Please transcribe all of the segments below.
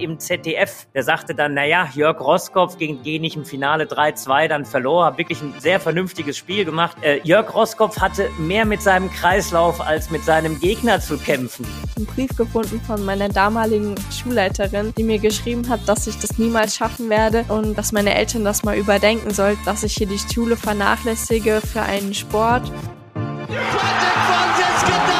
im ZDF. Der sagte dann, naja, Jörg Roskopf gegen Genich im Finale 3-2 dann verlor, hat wirklich ein sehr vernünftiges Spiel gemacht. Äh, Jörg Roskopf hatte mehr mit seinem Kreislauf als mit seinem Gegner zu kämpfen. Einen Brief gefunden von meiner damaligen Schulleiterin, die mir geschrieben hat, dass ich das niemals schaffen werde und dass meine Eltern das mal überdenken sollten, dass ich hier die Schule vernachlässige für einen Sport. Timo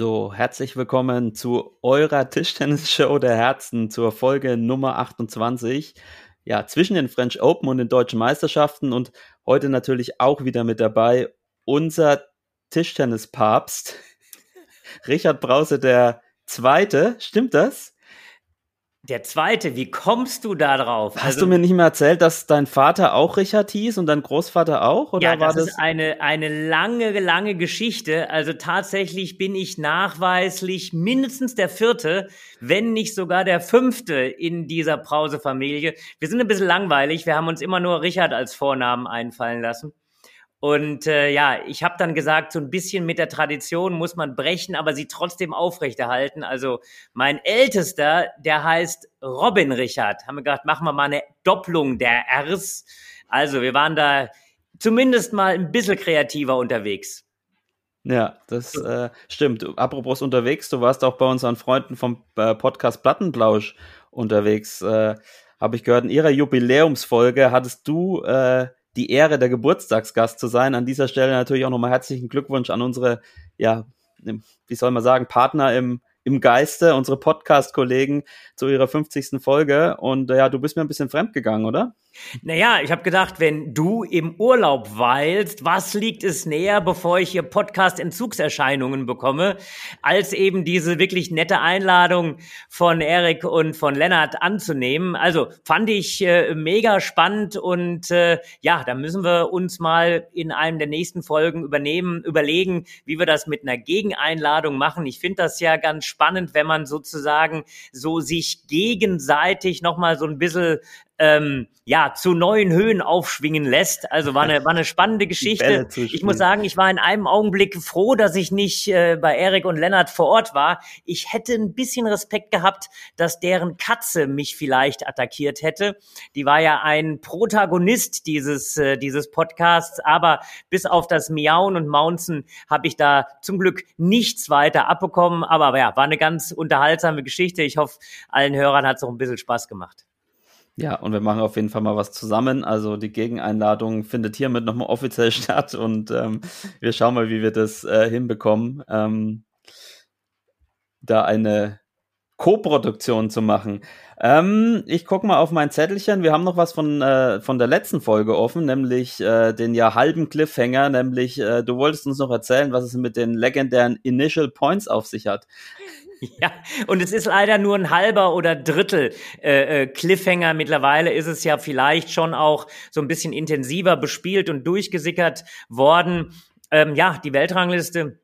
So, herzlich willkommen zu eurer Tischtennis-Show der Herzen zur Folge Nummer 28. Ja, zwischen den French Open und den deutschen Meisterschaften und heute natürlich auch wieder mit dabei unser Tischtennis-Papst, Richard Brause, der Zweite. Stimmt das? Der zweite, wie kommst du da drauf? Hast also, du mir nicht mehr erzählt, dass dein Vater auch Richard hieß und dein Großvater auch? Oder ja, das, war das ist eine, eine lange, lange Geschichte. Also tatsächlich bin ich nachweislich mindestens der vierte, wenn nicht sogar der fünfte in dieser Brause-Familie. Wir sind ein bisschen langweilig. Wir haben uns immer nur Richard als Vornamen einfallen lassen. Und äh, ja, ich habe dann gesagt, so ein bisschen mit der Tradition muss man brechen, aber sie trotzdem aufrechterhalten. Also mein Ältester, der heißt Robin Richard. Haben wir gedacht, machen wir mal eine Doppelung der Rs. Also wir waren da zumindest mal ein bisschen kreativer unterwegs. Ja, das äh, stimmt. Apropos unterwegs, du warst auch bei unseren Freunden vom äh, Podcast Plattenblausch unterwegs. Äh, Habe ich gehört, in ihrer Jubiläumsfolge hattest du äh, die Ehre, der Geburtstagsgast zu sein. An dieser Stelle natürlich auch nochmal herzlichen Glückwunsch an unsere, ja, wie soll man sagen, Partner im, im Geiste, unsere Podcast-Kollegen zu ihrer 50. Folge. Und äh, ja, du bist mir ein bisschen fremd gegangen, oder? Naja, ich habe gedacht, wenn du im Urlaub weilst, was liegt es näher, bevor ich hier Podcast-Entzugserscheinungen bekomme, als eben diese wirklich nette Einladung von Erik und von Lennart anzunehmen. Also fand ich äh, mega spannend und äh, ja, da müssen wir uns mal in einem der nächsten Folgen übernehmen, überlegen, wie wir das mit einer Gegeneinladung machen. Ich finde das ja ganz spannend, wenn man sozusagen so sich gegenseitig nochmal so ein bisschen ähm, ja, zu neuen Höhen aufschwingen lässt. Also war eine, war eine spannende Geschichte. Ich muss sagen, ich war in einem Augenblick froh, dass ich nicht äh, bei Erik und Lennart vor Ort war. Ich hätte ein bisschen Respekt gehabt, dass deren Katze mich vielleicht attackiert hätte. Die war ja ein Protagonist dieses, äh, dieses Podcasts, aber bis auf das Miauen und Maunzen habe ich da zum Glück nichts weiter abbekommen. Aber ja, war eine ganz unterhaltsame Geschichte. Ich hoffe, allen Hörern hat es auch ein bisschen Spaß gemacht. Ja, und wir machen auf jeden Fall mal was zusammen. Also die Gegeneinladung findet hiermit nochmal offiziell statt und ähm, wir schauen mal, wie wir das äh, hinbekommen, ähm, da eine Co-Produktion zu machen. Ähm, ich gucke mal auf mein Zettelchen. Wir haben noch was von, äh, von der letzten Folge offen, nämlich äh, den ja halben Cliffhanger, nämlich äh, du wolltest uns noch erzählen, was es mit den legendären Initial Points auf sich hat. Ja, und es ist leider nur ein halber oder Drittel äh, äh, Cliffhanger. Mittlerweile ist es ja vielleicht schon auch so ein bisschen intensiver bespielt und durchgesickert worden. Ähm, ja, die Weltrangliste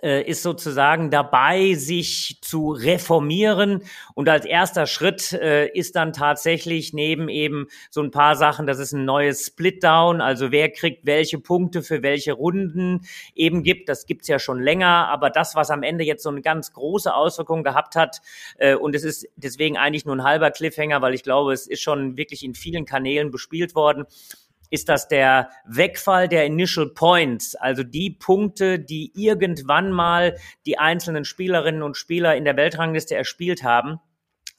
ist sozusagen dabei, sich zu reformieren. Und als erster Schritt äh, ist dann tatsächlich neben eben so ein paar Sachen, das ist ein neues Splitdown, also wer kriegt welche Punkte für welche Runden eben gibt. Das gibt's ja schon länger, aber das, was am Ende jetzt so eine ganz große Auswirkung gehabt hat, äh, und es ist deswegen eigentlich nur ein halber Cliffhanger, weil ich glaube, es ist schon wirklich in vielen Kanälen bespielt worden, ist das der Wegfall der Initial Points, also die Punkte, die irgendwann mal die einzelnen Spielerinnen und Spieler in der Weltrangliste erspielt haben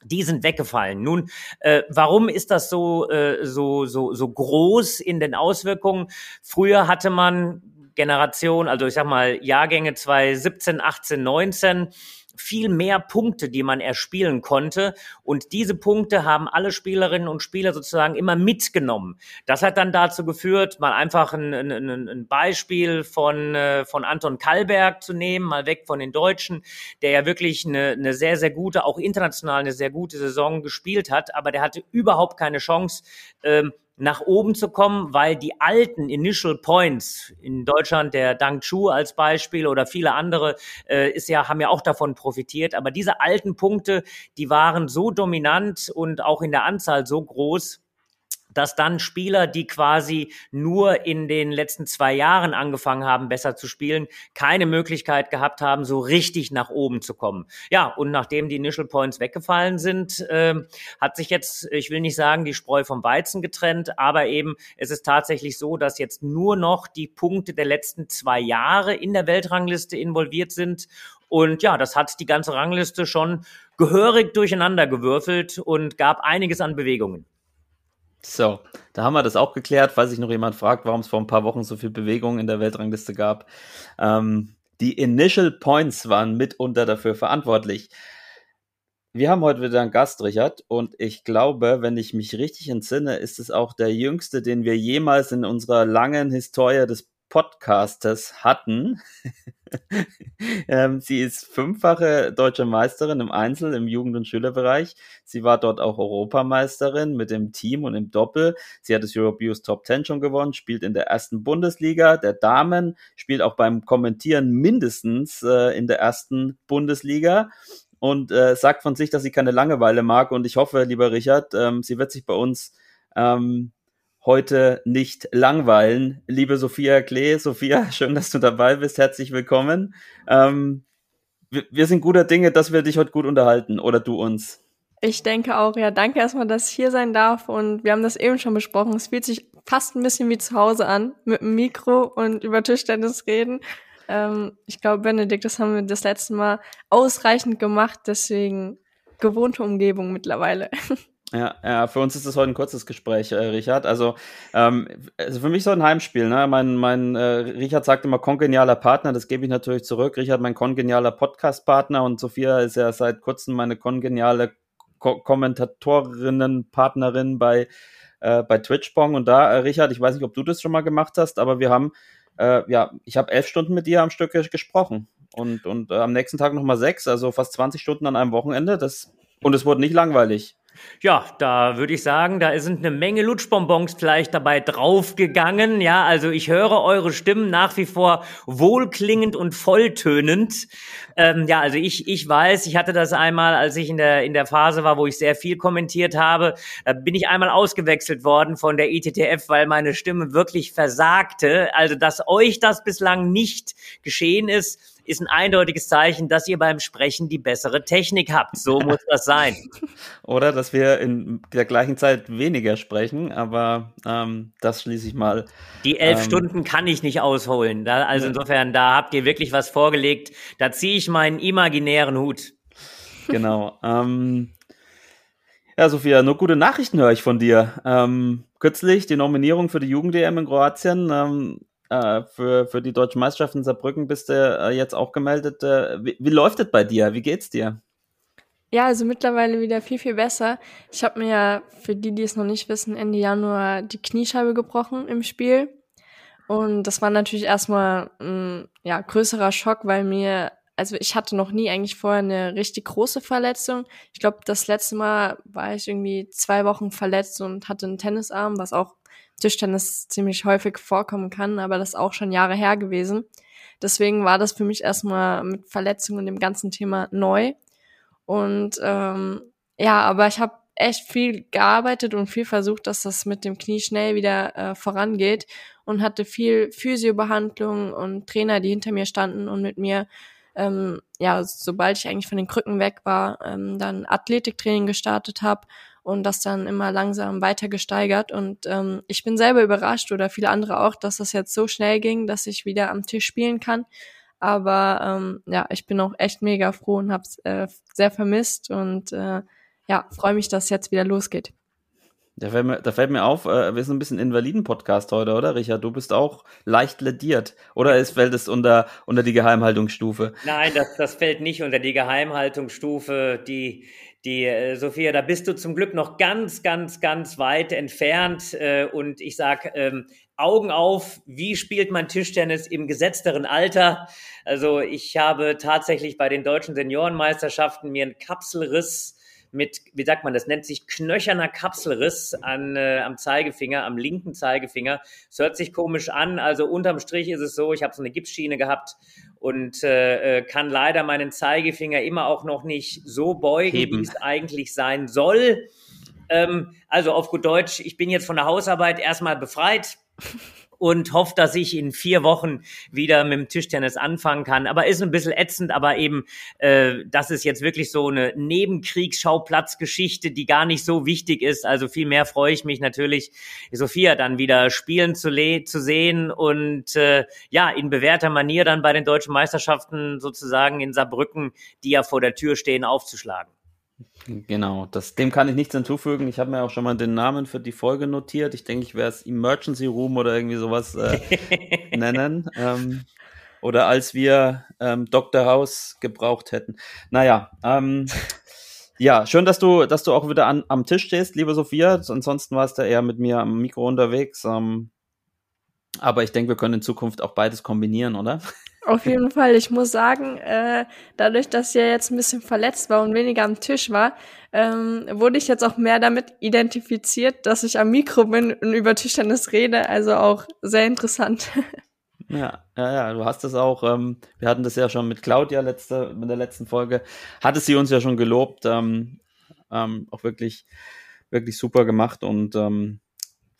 die sind weggefallen. Nun, äh, warum ist das so, äh, so, so, so groß in den Auswirkungen? Früher hatte man Generation, also ich sag mal Jahrgänge 2017, 18, 19, viel mehr Punkte, die man erspielen konnte. Und diese Punkte haben alle Spielerinnen und Spieler sozusagen immer mitgenommen. Das hat dann dazu geführt, mal einfach ein, ein, ein Beispiel von, äh, von Anton Kallberg zu nehmen, mal weg von den Deutschen, der ja wirklich eine, eine sehr, sehr gute, auch international eine sehr gute Saison gespielt hat, aber der hatte überhaupt keine Chance, ähm, nach oben zu kommen, weil die alten Initial Points in Deutschland, der Dang Chu als Beispiel oder viele andere, äh, ist ja, haben ja auch davon profitiert. Aber diese alten Punkte, die waren so dominant und auch in der Anzahl so groß, dass dann Spieler, die quasi nur in den letzten zwei Jahren angefangen haben, besser zu spielen, keine Möglichkeit gehabt haben, so richtig nach oben zu kommen. Ja, und nachdem die Initial Points weggefallen sind, äh, hat sich jetzt, ich will nicht sagen, die Spreu vom Weizen getrennt, aber eben es ist tatsächlich so, dass jetzt nur noch die Punkte der letzten zwei Jahre in der Weltrangliste involviert sind. Und ja, das hat die ganze Rangliste schon gehörig durcheinander gewürfelt und gab einiges an Bewegungen. So, da haben wir das auch geklärt, falls sich noch jemand fragt, warum es vor ein paar Wochen so viel Bewegung in der Weltrangliste gab. Ähm, die Initial Points waren mitunter dafür verantwortlich. Wir haben heute wieder einen Gast, Richard, und ich glaube, wenn ich mich richtig entsinne, ist es auch der jüngste, den wir jemals in unserer langen Historie des Podcasters hatten. ähm, sie ist fünffache deutsche Meisterin im Einzel, im Jugend- und Schülerbereich. Sie war dort auch Europameisterin mit dem Team und im Doppel. Sie hat das Europeus Top Ten schon gewonnen, spielt in der ersten Bundesliga der Damen, spielt auch beim Kommentieren mindestens äh, in der ersten Bundesliga und äh, sagt von sich, dass sie keine Langeweile mag. Und ich hoffe, lieber Richard, ähm, sie wird sich bei uns ähm, heute nicht langweilen. Liebe Sophia Klee, Sophia, schön, dass du dabei bist. Herzlich willkommen. Ähm, wir, wir sind guter Dinge, dass wir dich heute gut unterhalten oder du uns. Ich denke auch, ja. Danke erstmal, dass ich hier sein darf. Und wir haben das eben schon besprochen. Es fühlt sich fast ein bisschen wie zu Hause an, mit dem Mikro und über Tischtennis reden. Ähm, ich glaube, Benedikt, das haben wir das letzte Mal ausreichend gemacht. Deswegen gewohnte Umgebung mittlerweile. Ja, ja, für uns ist das heute ein kurzes Gespräch, äh, Richard. Also, ähm, also für mich so ein Heimspiel. Ne? Mein, mein äh, Richard sagt immer kongenialer Partner, das gebe ich natürlich zurück. Richard, mein kongenialer Podcast-Partner und Sophia ist ja seit kurzem meine kongeniale Ko Kommentatorinnen, Partnerin bei, äh, bei Twitchbong. Und da, äh, Richard, ich weiß nicht, ob du das schon mal gemacht hast, aber wir haben, äh, ja, ich habe elf Stunden mit dir am Stück gesprochen. Und, und äh, am nächsten Tag nochmal sechs, also fast 20 Stunden an einem Wochenende. Das, und es wurde nicht langweilig. Ja, da würde ich sagen, da sind eine Menge Lutschbonbons vielleicht dabei draufgegangen. Ja, also ich höre eure Stimmen nach wie vor wohlklingend und volltönend. Ähm, ja, also ich, ich weiß, ich hatte das einmal, als ich in der, in der Phase war, wo ich sehr viel kommentiert habe, da bin ich einmal ausgewechselt worden von der ITTF, weil meine Stimme wirklich versagte. Also, dass euch das bislang nicht geschehen ist, ist ein eindeutiges Zeichen, dass ihr beim Sprechen die bessere Technik habt. So muss das sein. Oder dass wir in der gleichen Zeit weniger sprechen, aber ähm, das schließe ich mal. Die elf ähm, Stunden kann ich nicht ausholen. Da, also insofern, da habt ihr wirklich was vorgelegt. Da ziehe ich meinen imaginären Hut. Genau. ähm, ja, Sophia, nur gute Nachrichten höre ich von dir. Ähm, kürzlich die Nominierung für die Jugend-DM in Kroatien. Ähm, äh, für, für die deutschen Meisterschaften in Saarbrücken bist du äh, jetzt auch gemeldet. Äh, wie, wie läuft es bei dir? Wie geht's dir? Ja, also mittlerweile wieder viel, viel besser. Ich habe mir ja, für die, die es noch nicht wissen, Ende Januar die Kniescheibe gebrochen im Spiel. Und das war natürlich erstmal ein ja, größerer Schock, weil mir, also ich hatte noch nie eigentlich vorher eine richtig große Verletzung. Ich glaube, das letzte Mal war ich irgendwie zwei Wochen verletzt und hatte einen Tennisarm, was auch Tischtennis ziemlich häufig vorkommen kann, aber das auch schon Jahre her gewesen. Deswegen war das für mich erstmal mit Verletzungen und dem ganzen Thema neu. Und ähm, ja, aber ich habe echt viel gearbeitet und viel versucht, dass das mit dem Knie schnell wieder äh, vorangeht und hatte viel Physiobehandlung und Trainer, die hinter mir standen und mit mir, ähm, ja, sobald ich eigentlich von den Krücken weg war, ähm, dann Athletiktraining gestartet habe und das dann immer langsam weiter gesteigert. Und ähm, ich bin selber überrascht oder viele andere auch, dass das jetzt so schnell ging, dass ich wieder am Tisch spielen kann. Aber ähm, ja, ich bin auch echt mega froh und habe es äh, sehr vermisst und äh, ja, freue mich, dass es jetzt wieder losgeht. Da fällt mir, da fällt mir auf, äh, wir sind ein bisschen Invaliden-Podcast heute, oder Richard? Du bist auch leicht lediert. Oder es fällt es unter, unter die Geheimhaltungsstufe? Nein, das, das fällt nicht unter die Geheimhaltungsstufe. Die, die äh, Sophia, da bist du zum Glück noch ganz, ganz, ganz weit entfernt. Äh, und ich sag ähm, Augen auf, wie spielt man Tischtennis im gesetzteren Alter? Also ich habe tatsächlich bei den deutschen Seniorenmeisterschaften mir einen Kapselriss mit, wie sagt man, das nennt sich knöcherner Kapselriss an, äh, am Zeigefinger, am linken Zeigefinger. Es hört sich komisch an, also unterm Strich ist es so, ich habe so eine Gipsschiene gehabt und äh, äh kann leider meinen Zeigefinger immer auch noch nicht so beugen, Heben. wie es eigentlich sein soll. Ähm, also auf gut Deutsch, ich bin jetzt von der Hausarbeit erstmal befreit und hoffe, dass ich in vier Wochen wieder mit dem Tischtennis anfangen kann. Aber ist ein bisschen ätzend, aber eben, äh, das ist jetzt wirklich so eine Nebenkriegsschaupplatzgeschichte, die gar nicht so wichtig ist. Also vielmehr freue ich mich natürlich, Sophia dann wieder spielen zu, zu sehen und äh, ja, in bewährter Manier dann bei den deutschen Meisterschaften sozusagen in Saarbrücken, die ja vor der Tür stehen, aufzuschlagen. Genau, das, dem kann ich nichts hinzufügen. Ich habe mir auch schon mal den Namen für die Folge notiert. Ich denke, ich werde es Emergency Room oder irgendwie sowas äh, nennen. Ähm, oder als wir ähm, Dr. House gebraucht hätten. Naja, ähm, ja, schön, dass du, dass du auch wieder an, am Tisch stehst, liebe Sophia. Ansonsten warst du eher mit mir am Mikro unterwegs. Ähm, aber ich denke, wir können in Zukunft auch beides kombinieren, oder? Auf jeden Fall. Ich muss sagen, äh, dadurch, dass er jetzt ein bisschen verletzt war und weniger am Tisch war, ähm, wurde ich jetzt auch mehr damit identifiziert, dass ich am Mikro bin und über Tischtennis rede. Also auch sehr interessant. Ja, ja, ja, du hast es auch, ähm, wir hatten das ja schon mit Claudia letzte, mit der letzten Folge, hatte sie uns ja schon gelobt, ähm, ähm, auch wirklich, wirklich super gemacht und ähm,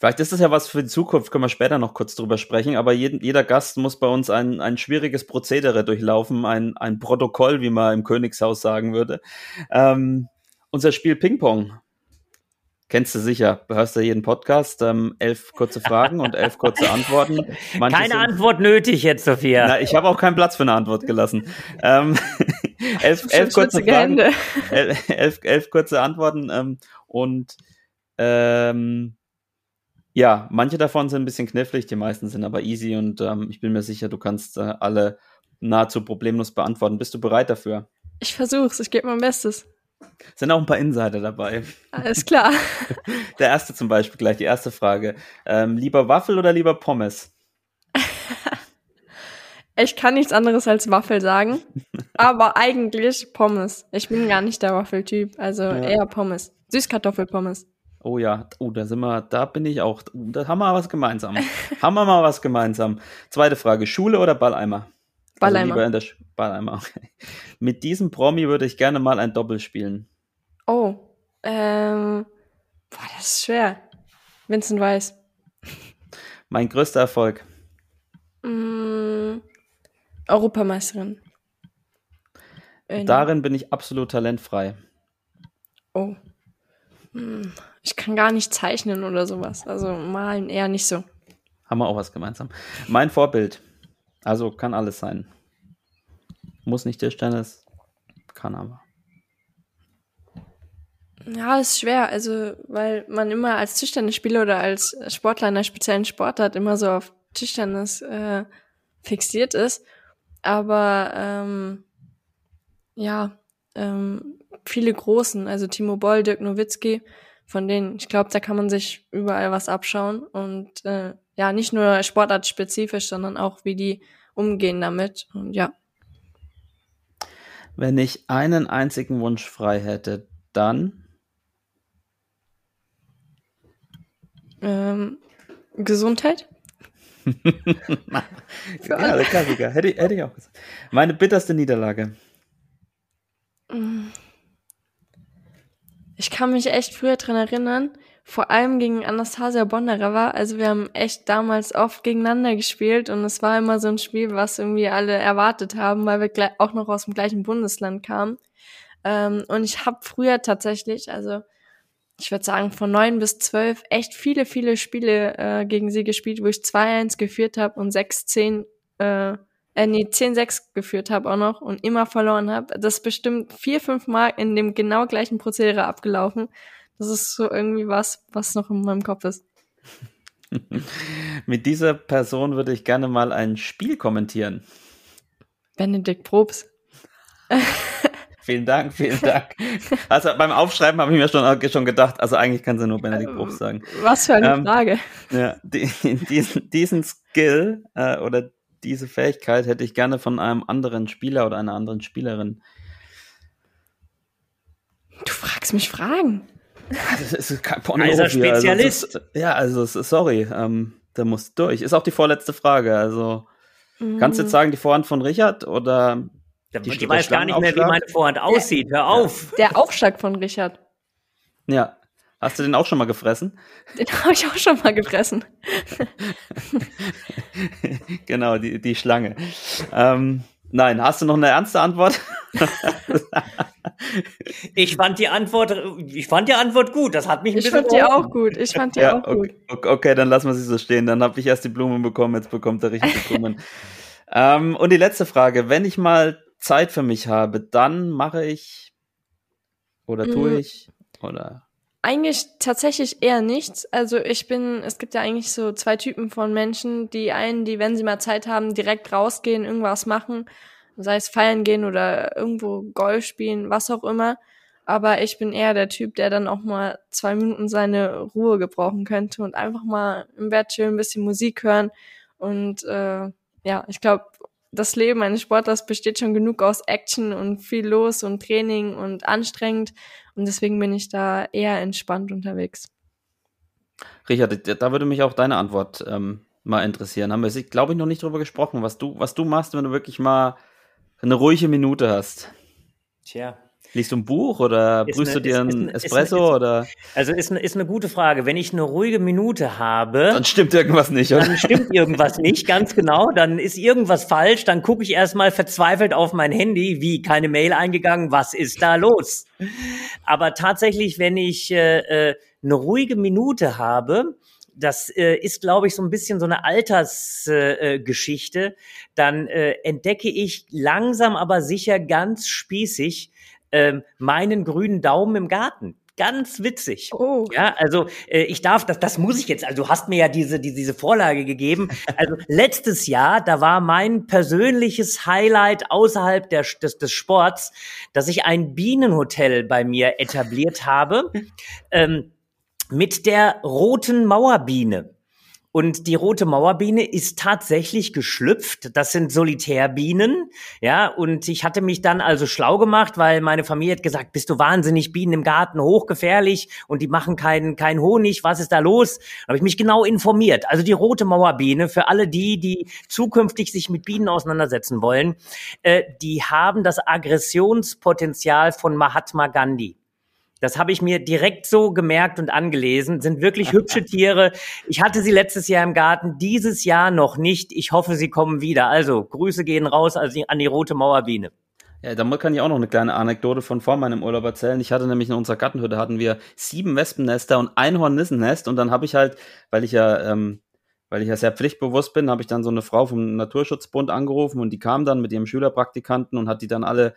Vielleicht ist das ja was für die Zukunft, können wir später noch kurz drüber sprechen, aber jeden, jeder Gast muss bei uns ein, ein schwieriges Prozedere durchlaufen, ein, ein Protokoll, wie man im Königshaus sagen würde. Ähm, unser Spiel Ping-Pong. Kennst du sicher, hörst du jeden Podcast, ähm, elf kurze Fragen und elf kurze Antworten. Manche Keine sind, Antwort nötig jetzt, Sophia. Na, ich habe auch keinen Platz für eine Antwort gelassen. ähm, elf, elf kurze Fragen, elf, elf, elf, kurze Antworten ähm, und ähm, ja, manche davon sind ein bisschen knifflig, die meisten sind aber easy und ähm, ich bin mir sicher, du kannst äh, alle nahezu problemlos beantworten. Bist du bereit dafür? Ich versuch's, ich gebe mein Bestes. Sind auch ein paar Insider dabei. Alles klar. Der erste zum Beispiel gleich, die erste Frage. Ähm, lieber Waffel oder lieber Pommes? ich kann nichts anderes als Waffel sagen, aber eigentlich Pommes. Ich bin gar nicht der Waffeltyp, also ja. eher Pommes. Süßkartoffelpommes. Oh ja, oh, da sind wir, da bin ich auch, da haben wir was gemeinsam. haben wir mal was gemeinsam. Zweite Frage, Schule oder Balleimer? Also Balleimer. Also in der Balleimer, okay. Mit diesem Promi würde ich gerne mal ein Doppel spielen. Oh, ähm, boah, das ist schwer. Vincent Weiss. Mein größter Erfolg. Mm, Europameisterin. Darin bin ich absolut talentfrei. Oh. Hm. Ich kann gar nicht zeichnen oder sowas. Also malen eher nicht so. Haben wir auch was gemeinsam. Mein Vorbild. Also kann alles sein. Muss nicht Tischtennis, kann aber. Ja, ist schwer. Also, weil man immer als Tischtennisspieler oder als Sportler in einer speziellen Sportart immer so auf Tischtennis äh, fixiert ist. Aber ähm, ja, ähm, viele Großen, also Timo Boll, Dirk Nowitzki, von denen, ich glaube, da kann man sich überall was abschauen und äh, ja, nicht nur sportartspezifisch, sondern auch, wie die umgehen damit und ja. Wenn ich einen einzigen Wunsch frei hätte, dann ähm, Gesundheit. ja, der Klassiker. Hätte, hätte ich auch gesagt. Meine bitterste Niederlage. Ich kann mich echt früher dran erinnern, vor allem gegen Anastasia Bondareва. Also wir haben echt damals oft gegeneinander gespielt und es war immer so ein Spiel, was irgendwie alle erwartet haben, weil wir auch noch aus dem gleichen Bundesland kamen. Ähm, und ich habe früher tatsächlich, also ich würde sagen von neun bis zwölf, echt viele, viele Spiele äh, gegen sie gespielt, wo ich 2-1 geführt habe und 6-10 äh, äh, nee, 10-6 geführt habe auch noch und immer verloren habe. Das ist bestimmt vier, fünf Mal in dem genau gleichen Prozedere abgelaufen. Das ist so irgendwie was, was noch in meinem Kopf ist. Mit dieser Person würde ich gerne mal ein Spiel kommentieren. Benedikt Probst. vielen Dank, vielen Dank. Also beim Aufschreiben habe ich mir schon, schon gedacht, also eigentlich kann sie nur Benedikt Probst sagen. Was für eine ähm, Frage. Ja, die, diesen, diesen Skill äh, oder diese Fähigkeit hätte ich gerne von einem anderen Spieler oder einer anderen Spielerin. Du fragst mich Fragen. Das ist kein Pornografie. Also Spezialist. Also, ja, also sorry, ähm, der muss durch. Ist auch die vorletzte Frage. Also mhm. kannst du jetzt sagen, die Vorhand von Richard oder die, die weiß gar nicht mehr, wie meine Vorhand aussieht. Hör auf. Der Aufschlag von Richard. Ja. Hast du den auch schon mal gefressen? Den habe ich auch schon mal gefressen. genau, die, die Schlange. Ähm, nein, hast du noch eine ernste Antwort? ich fand die Antwort, ich fand die Antwort gut. Das hat mich ein ich bisschen. Ich fand die auch gut. Ich fand die ja, auch okay, gut. Okay, dann lassen wir sie so stehen. Dann habe ich erst die Blumen bekommen, jetzt bekommt er richtig die Blumen. ähm, und die letzte Frage: Wenn ich mal Zeit für mich habe, dann mache ich oder tue mhm. ich oder eigentlich tatsächlich eher nichts. Also ich bin, es gibt ja eigentlich so zwei Typen von Menschen. Die einen, die, wenn sie mal Zeit haben, direkt rausgehen, irgendwas machen, sei es feiern gehen oder irgendwo Golf spielen, was auch immer. Aber ich bin eher der Typ, der dann auch mal zwei Minuten seine Ruhe gebrauchen könnte und einfach mal im Bett chillen, ein bisschen Musik hören. Und äh, ja, ich glaube, das Leben eines Sportlers besteht schon genug aus Action und viel los und Training und anstrengend. Und deswegen bin ich da eher entspannt unterwegs. Richard, da würde mich auch deine Antwort ähm, mal interessieren. Haben wir, glaube ich, noch nicht drüber gesprochen, was du, was du machst, wenn du wirklich mal eine ruhige Minute hast. Tja, Liest du ein Buch oder ist brühst eine, du dir einen Espresso ist, oder? Also ist eine, ist eine gute Frage. Wenn ich eine ruhige Minute habe, dann stimmt irgendwas nicht, oder? Dann stimmt irgendwas nicht, ganz genau. Dann ist irgendwas falsch. Dann gucke ich erstmal verzweifelt auf mein Handy, wie keine Mail eingegangen, was ist da los? Aber tatsächlich, wenn ich äh, äh eine ruhige Minute habe, das äh, ist, glaube ich, so ein bisschen so eine Altersgeschichte. Äh, dann äh, entdecke ich langsam, aber sicher ganz spießig ähm, meinen grünen Daumen im Garten. Ganz witzig. Oh. Ja, also äh, ich darf, das, das muss ich jetzt, also du hast mir ja diese, diese, diese Vorlage gegeben. Also letztes Jahr, da war mein persönliches Highlight außerhalb der, des, des Sports, dass ich ein Bienenhotel bei mir etabliert habe ähm, mit der roten Mauerbiene. Und die rote Mauerbiene ist tatsächlich geschlüpft. Das sind Solitärbienen. Ja, und ich hatte mich dann also schlau gemacht, weil meine Familie hat gesagt, bist du wahnsinnig, Bienen im Garten, hochgefährlich und die machen keinen kein Honig. Was ist da los? Habe ich mich genau informiert. Also die rote Mauerbiene, für alle die, die zukünftig sich mit Bienen auseinandersetzen wollen, äh, die haben das Aggressionspotenzial von Mahatma Gandhi. Das habe ich mir direkt so gemerkt und angelesen. Sind wirklich hübsche Tiere. Ich hatte sie letztes Jahr im Garten, dieses Jahr noch nicht. Ich hoffe, sie kommen wieder. Also Grüße gehen raus an die rote Mauerbiene. Ja, da kann ich auch noch eine kleine Anekdote von vor meinem Urlaub erzählen. Ich hatte nämlich in unserer Gartenhütte hatten wir sieben Wespennester und ein Hornissennest und dann habe ich halt, weil ich ja ähm, weil ich ja sehr pflichtbewusst bin, habe ich dann so eine Frau vom Naturschutzbund angerufen und die kam dann mit ihrem Schülerpraktikanten und hat die dann alle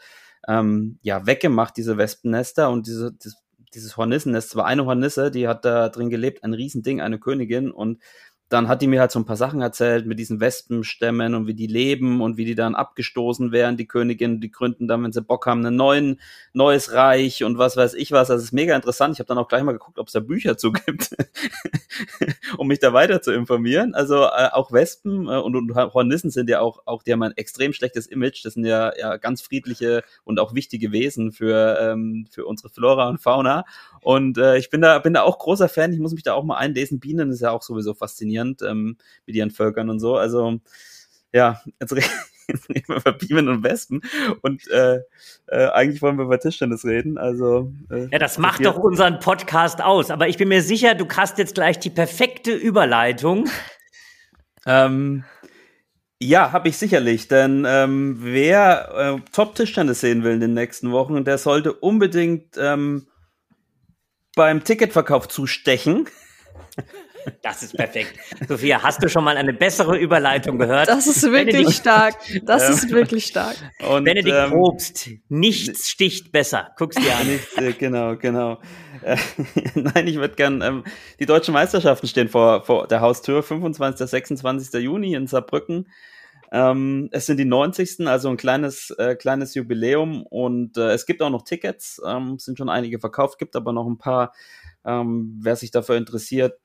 ähm, ja, weggemacht, diese Wespennester und diese, das, dieses Hornissennest, es war eine Hornisse, die hat da drin gelebt, ein Riesending, eine Königin und dann hat die mir halt so ein paar Sachen erzählt mit diesen Wespenstämmen und wie die leben und wie die dann abgestoßen werden, die Königin, die gründen dann, wenn sie Bock haben, ein neuen, neues Reich und was weiß ich was. Das ist mega interessant. Ich habe dann auch gleich mal geguckt, ob es da Bücher zu gibt, um mich da weiter zu informieren. Also äh, auch Wespen äh, und, und Hornissen sind ja auch, auch, die haben ein extrem schlechtes Image. Das sind ja, ja ganz friedliche und auch wichtige Wesen für, ähm, für unsere Flora und Fauna. Und äh, ich bin da, bin da auch großer Fan. Ich muss mich da auch mal einlesen. Bienen ist ja auch sowieso faszinierend ähm, mit ihren Völkern und so. Also ja, jetzt reden wir über Bienen und Wespen und äh, äh, eigentlich wollen wir über Tischtennis reden. Also äh, ja, das macht doch unseren Podcast aus. Aber ich bin mir sicher, du hast jetzt gleich die perfekte Überleitung. Ähm, ja, habe ich sicherlich, denn ähm, wer äh, Top-Tischtennis sehen will in den nächsten Wochen, der sollte unbedingt ähm, beim Ticketverkauf zustechen. Das ist perfekt. Sophia, hast du schon mal eine bessere Überleitung gehört? Das ist wirklich Benedikt, stark. Das ähm, ist wirklich stark. Und, Benedikt ähm, Probst, nichts sticht besser. Guck's dir an. Nicht, äh, genau, genau. Äh, nein, ich würde gern, ähm, die deutschen Meisterschaften stehen vor, vor der Haustür, 25. 26. Juni in Saarbrücken. Ähm, es sind die 90. Also ein kleines, äh, kleines Jubiläum und äh, es gibt auch noch Tickets, ähm, sind schon einige verkauft, gibt aber noch ein paar, ähm, wer sich dafür interessiert,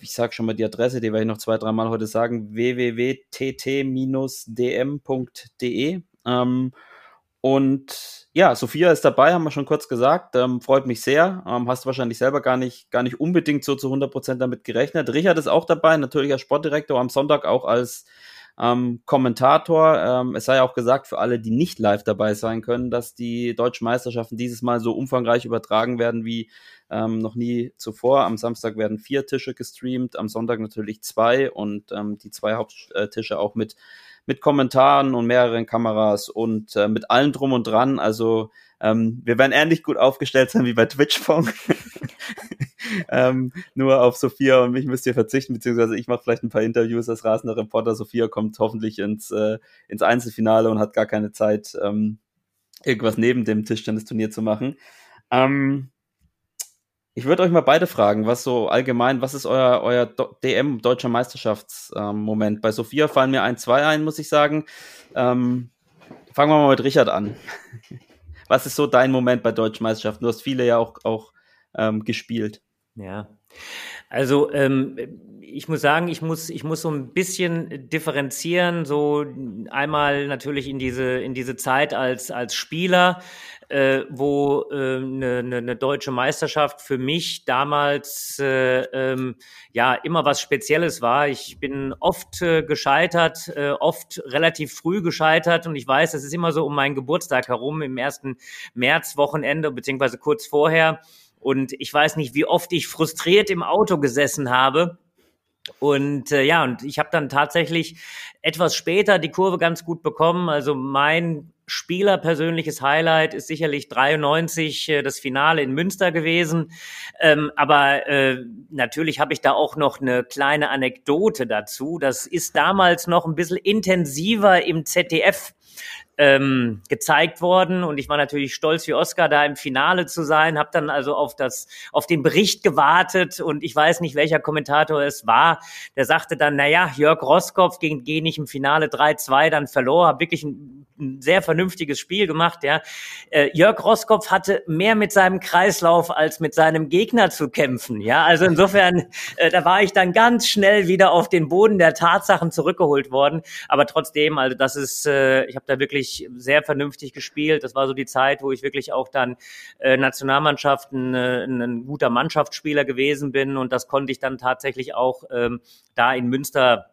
ich sage schon mal die Adresse, die werde ich noch zwei, dreimal heute sagen, www.tt-dm.de. Ähm, und ja, Sophia ist dabei, haben wir schon kurz gesagt. Ähm, freut mich sehr. Ähm, hast wahrscheinlich selber gar nicht, gar nicht unbedingt so zu 100% damit gerechnet. Richard ist auch dabei, natürlich als Sportdirektor, am Sonntag auch als ähm, Kommentator. Ähm, es sei auch gesagt für alle, die nicht live dabei sein können, dass die deutschen Meisterschaften dieses Mal so umfangreich übertragen werden wie ähm, noch nie zuvor. Am Samstag werden vier Tische gestreamt, am Sonntag natürlich zwei und ähm, die zwei Haupttische auch mit mit Kommentaren und mehreren Kameras und äh, mit allem drum und dran. Also ähm, wir werden ähnlich gut aufgestellt sein wie bei Twitchpong. ähm, nur auf Sophia und mich müsst ihr verzichten, beziehungsweise ich mache vielleicht ein paar Interviews als rasender Reporter. Sophia kommt hoffentlich ins, äh, ins Einzelfinale und hat gar keine Zeit, ähm, irgendwas neben dem Tischtennisturnier zu machen. Ähm, ich würde euch mal beide fragen, was so allgemein, was ist euer, euer DM deutscher Meisterschaftsmoment? Ähm, Bei Sophia fallen mir ein, zwei ein, muss ich sagen. Ähm, fangen wir mal mit Richard an. was ist so dein Moment bei deutschen Meisterschaften? Du hast viele ja auch, auch ähm, gespielt. Ja, also ähm, ich muss sagen, ich muss, ich muss so ein bisschen differenzieren, so einmal natürlich in diese, in diese Zeit als, als Spieler, äh, wo äh, eine, ne, ne deutsche Meisterschaft für mich damals äh, ähm, ja immer was Spezielles war. Ich bin oft äh, gescheitert, äh, oft relativ früh gescheitert und ich weiß, es ist immer so um meinen Geburtstag herum im ersten Märzwochenende beziehungsweise kurz vorher. Und ich weiß nicht, wie oft ich frustriert im Auto gesessen habe. Und äh, ja, und ich habe dann tatsächlich etwas später die Kurve ganz gut bekommen. Also mein Spieler persönliches Highlight ist sicherlich 93 äh, das Finale in Münster gewesen. Ähm, aber äh, natürlich habe ich da auch noch eine kleine Anekdote dazu. Das ist damals noch ein bisschen intensiver im ZDF ähm, gezeigt worden. Und ich war natürlich stolz wie Oscar da im Finale zu sein, habe dann also auf das auf den Bericht gewartet. Und ich weiß nicht welcher Kommentator es war, der sagte dann, na ja, Jörg Roskopf gegen Genich im Finale 3-2 dann verlor, habe wirklich ein, ein, sehr vernünftiges Spiel gemacht, ja. Äh, Jörg Roskopf hatte mehr mit seinem Kreislauf als mit seinem Gegner zu kämpfen, ja. Also insofern äh, da war ich dann ganz schnell wieder auf den Boden der Tatsachen zurückgeholt worden, aber trotzdem, also das ist äh, ich habe da wirklich wirklich sehr vernünftig gespielt. Das war so die Zeit, wo ich wirklich auch dann äh, Nationalmannschaften äh, ein guter Mannschaftsspieler gewesen bin und das konnte ich dann tatsächlich auch ähm, da in Münster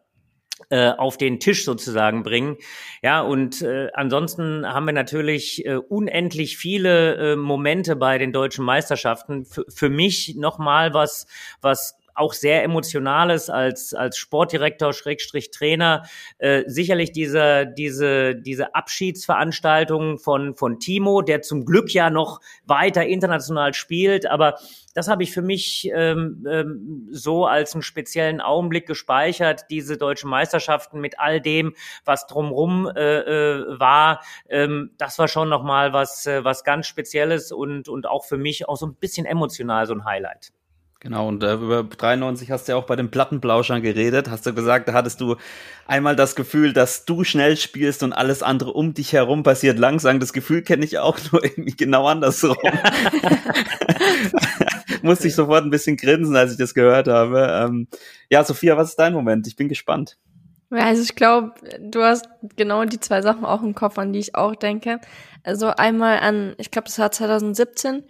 äh, auf den Tisch sozusagen bringen. Ja, und äh, ansonsten haben wir natürlich äh, unendlich viele äh, Momente bei den deutschen Meisterschaften. F für mich nochmal was, was auch sehr emotionales als als Sportdirektor Schrägstrich Trainer äh, sicherlich diese diese diese Abschiedsveranstaltung von von Timo, der zum Glück ja noch weiter international spielt, aber das habe ich für mich ähm, ähm, so als einen speziellen Augenblick gespeichert, diese deutschen Meisterschaften mit all dem, was drumrum äh, äh, war. Ähm, das war schon nochmal was, äh, was ganz Spezielles und, und auch für mich auch so ein bisschen emotional so ein Highlight. Genau, und äh, über 93 hast du ja auch bei den Plattenblauschern geredet. Hast du gesagt, da hattest du einmal das Gefühl, dass du schnell spielst und alles andere um dich herum passiert langsam. Das Gefühl kenne ich auch nur irgendwie genau andersrum. Musste ich sofort ein bisschen grinsen, als ich das gehört habe. Ähm, ja, Sophia, was ist dein Moment? Ich bin gespannt. Ja, also ich glaube, du hast genau die zwei Sachen auch im Kopf, an die ich auch denke. Also einmal an, ich glaube, das war 2017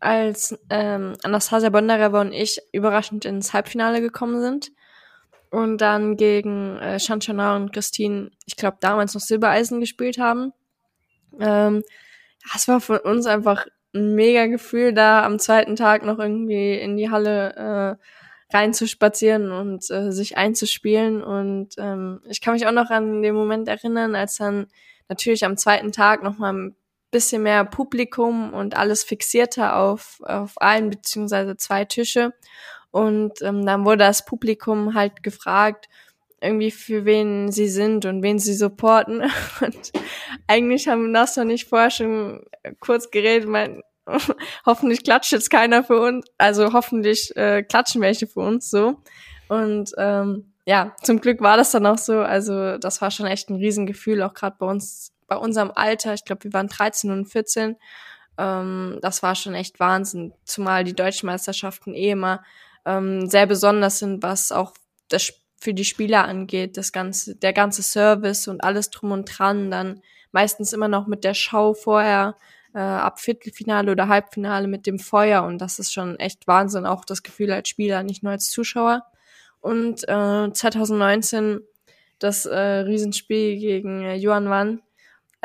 als ähm, Anastasia Bondareва und ich überraschend ins Halbfinale gekommen sind. Und dann gegen äh, Shanchana und Christine, ich glaube, damals noch Silbereisen gespielt haben. Ähm, das war für uns einfach ein mega Gefühl, da am zweiten Tag noch irgendwie in die Halle äh, reinzuspazieren und äh, sich einzuspielen. Und ähm, ich kann mich auch noch an den Moment erinnern, als dann natürlich am zweiten Tag noch mal ein bisschen mehr Publikum und alles fixierter auf, auf ein beziehungsweise zwei Tische. Und ähm, dann wurde das Publikum halt gefragt, irgendwie für wen sie sind und wen sie supporten. Und eigentlich haben das noch nicht vorher schon kurz geredet, mein, hoffentlich klatscht jetzt keiner für uns, also hoffentlich äh, klatschen welche für uns so. Und ähm, ja, zum Glück war das dann auch so. Also das war schon echt ein Riesengefühl, auch gerade bei uns, bei unserem Alter. Ich glaube, wir waren 13 und 14. Ähm, das war schon echt Wahnsinn, zumal die deutschen Meisterschaften eh immer ähm, sehr besonders sind, was auch das für die Spieler angeht, das ganze, der ganze Service und alles drum und dran, dann meistens immer noch mit der Show vorher, äh, ab Viertelfinale oder Halbfinale mit dem Feuer und das ist schon echt Wahnsinn, auch das Gefühl als Spieler, nicht nur als Zuschauer. Und äh, 2019 das äh, Riesenspiel gegen äh, Yuan Wan,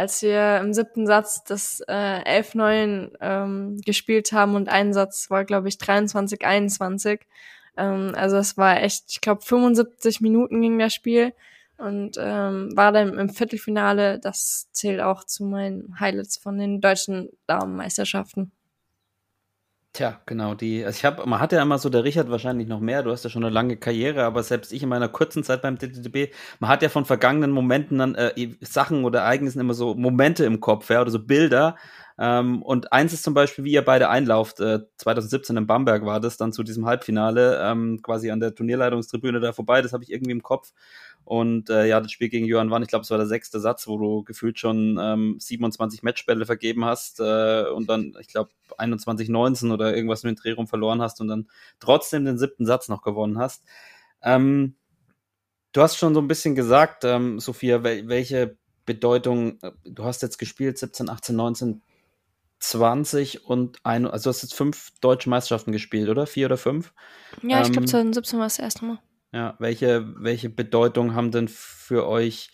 als wir im siebten Satz das äh, 11-9 ähm, gespielt haben und ein Satz war, glaube ich, 23-21. Ähm, also es war echt, ich glaube, 75 Minuten ging das Spiel und ähm, war dann im Viertelfinale. Das zählt auch zu meinen Highlights von den deutschen Damenmeisterschaften. Tja, genau, die, also ich habe, man hat ja immer so, der Richard wahrscheinlich noch mehr, du hast ja schon eine lange Karriere, aber selbst ich in meiner kurzen Zeit beim DTB, man hat ja von vergangenen Momenten dann äh, Sachen oder Ereignissen immer so Momente im Kopf, ja, oder so Bilder, ähm, und eins ist zum Beispiel, wie ihr beide einlauft. Äh, 2017 in Bamberg war das dann zu diesem Halbfinale, ähm, quasi an der Turnierleitungstribüne da vorbei. Das habe ich irgendwie im Kopf. Und äh, ja, das Spiel gegen Johann Wann, ich glaube, es war der sechste Satz, wo du gefühlt schon ähm, 27 Matchbälle vergeben hast äh, und dann, ich glaube, 21-19 oder irgendwas mit dem Dreh rum verloren hast und dann trotzdem den siebten Satz noch gewonnen hast. Ähm, du hast schon so ein bisschen gesagt, ähm, Sophia, wel welche Bedeutung, äh, du hast jetzt gespielt, 17, 18, 19, 20 und ein, also du hast jetzt fünf deutsche Meisterschaften gespielt, oder? Vier oder fünf? Ja, ich glaube 2017 war es das erste Mal. Ja, welche, welche Bedeutung haben denn für euch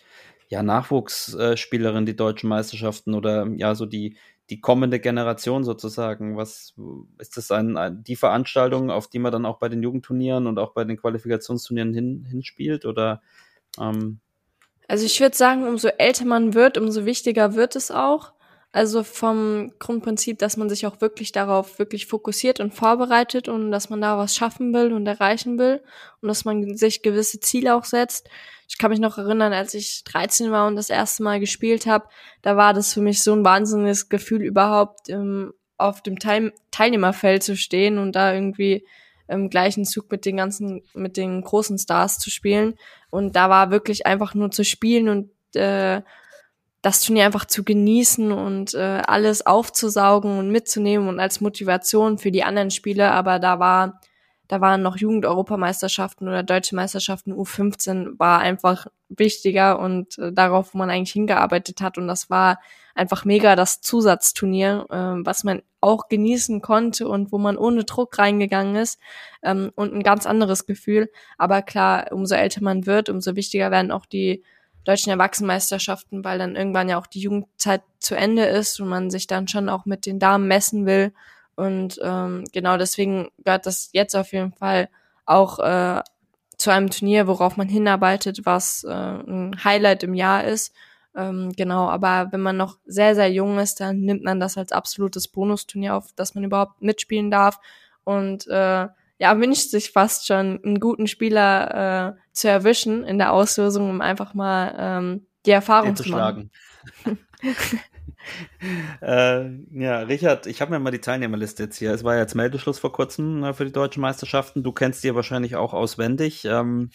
ja Nachwuchsspielerinnen die deutschen Meisterschaften oder ja so die die kommende Generation sozusagen? Was ist das ein, die Veranstaltung, auf die man dann auch bei den Jugendturnieren und auch bei den Qualifikationsturnieren hin, hinspielt oder ähm also ich würde sagen, umso älter man wird, umso wichtiger wird es auch. Also vom Grundprinzip, dass man sich auch wirklich darauf wirklich fokussiert und vorbereitet und dass man da was schaffen will und erreichen will und dass man sich gewisse Ziele auch setzt. Ich kann mich noch erinnern, als ich 13 war und das erste Mal gespielt habe, da war das für mich so ein wahnsinniges Gefühl überhaupt ähm, auf dem Teil Teilnehmerfeld zu stehen und da irgendwie im gleichen Zug mit den ganzen, mit den großen Stars zu spielen. Und da war wirklich einfach nur zu spielen und äh, das Turnier einfach zu genießen und äh, alles aufzusaugen und mitzunehmen und als Motivation für die anderen Spiele. Aber da war, da waren noch Jugend-Europameisterschaften oder deutsche Meisterschaften U15 war einfach wichtiger und äh, darauf, wo man eigentlich hingearbeitet hat. Und das war einfach mega das Zusatzturnier, äh, was man auch genießen konnte und wo man ohne Druck reingegangen ist ähm, und ein ganz anderes Gefühl. Aber klar, umso älter man wird, umso wichtiger werden auch die deutschen Erwachsenenmeisterschaften, weil dann irgendwann ja auch die Jugendzeit zu Ende ist und man sich dann schon auch mit den Damen messen will. Und ähm, genau deswegen gehört das jetzt auf jeden Fall auch äh, zu einem Turnier, worauf man hinarbeitet, was äh, ein Highlight im Jahr ist. Ähm, genau, aber wenn man noch sehr, sehr jung ist, dann nimmt man das als absolutes Bonusturnier auf, dass man überhaupt mitspielen darf. Und äh, ja, wünscht sich fast schon, einen guten Spieler äh, zu erwischen in der Auslösung, um einfach mal ähm, die Erfahrung zu machen. äh, ja, Richard, ich habe mir mal die Teilnehmerliste jetzt hier. Es war ja jetzt Meldeschluss vor kurzem äh, für die deutschen Meisterschaften. Du kennst die ja wahrscheinlich auch auswendig. Ähm,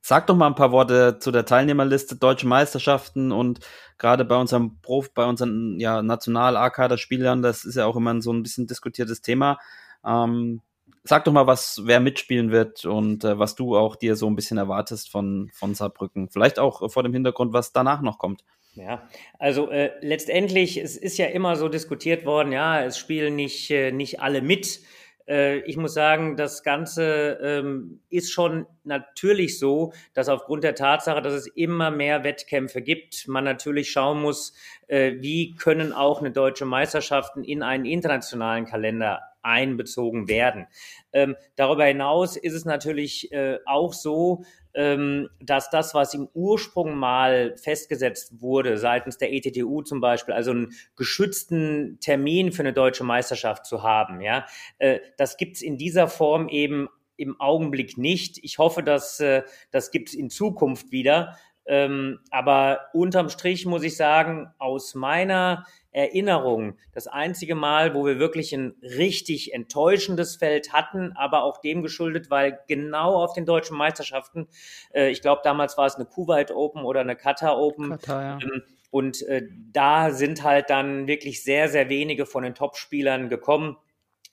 sag doch mal ein paar Worte zu der Teilnehmerliste deutsche Meisterschaften und gerade bei unserem Prof, bei unseren ja, National-A-Kader-Spielern, das ist ja auch immer so ein bisschen diskutiertes Thema. Ähm, sag doch mal, was wer mitspielen wird und äh, was du auch dir so ein bisschen erwartest von, von Saarbrücken. Vielleicht auch vor dem Hintergrund, was danach noch kommt. Ja, also äh, letztendlich, es ist ja immer so diskutiert worden, ja, es spielen nicht, äh, nicht alle mit. Äh, ich muss sagen, das Ganze ähm, ist schon natürlich so, dass aufgrund der Tatsache, dass es immer mehr Wettkämpfe gibt, man natürlich schauen muss, äh, wie können auch eine deutsche Meisterschaften in einen internationalen Kalender einbezogen werden. Ähm, darüber hinaus ist es natürlich äh, auch so, ähm, dass das, was im Ursprung mal festgesetzt wurde, seitens der ETTU zum Beispiel, also einen geschützten Termin für eine deutsche Meisterschaft zu haben, ja, äh, das gibt's in dieser Form eben im Augenblick nicht. Ich hoffe, dass äh, das es in Zukunft wieder. Ähm, aber unterm Strich muss ich sagen, aus meiner Erinnerung, das einzige Mal, wo wir wirklich ein richtig enttäuschendes Feld hatten, aber auch dem geschuldet, weil genau auf den deutschen Meisterschaften, äh, ich glaube damals war es eine Kuwait Open oder eine Qatar Open, Katar, ja. ähm, und äh, da sind halt dann wirklich sehr, sehr wenige von den Top-Spielern gekommen.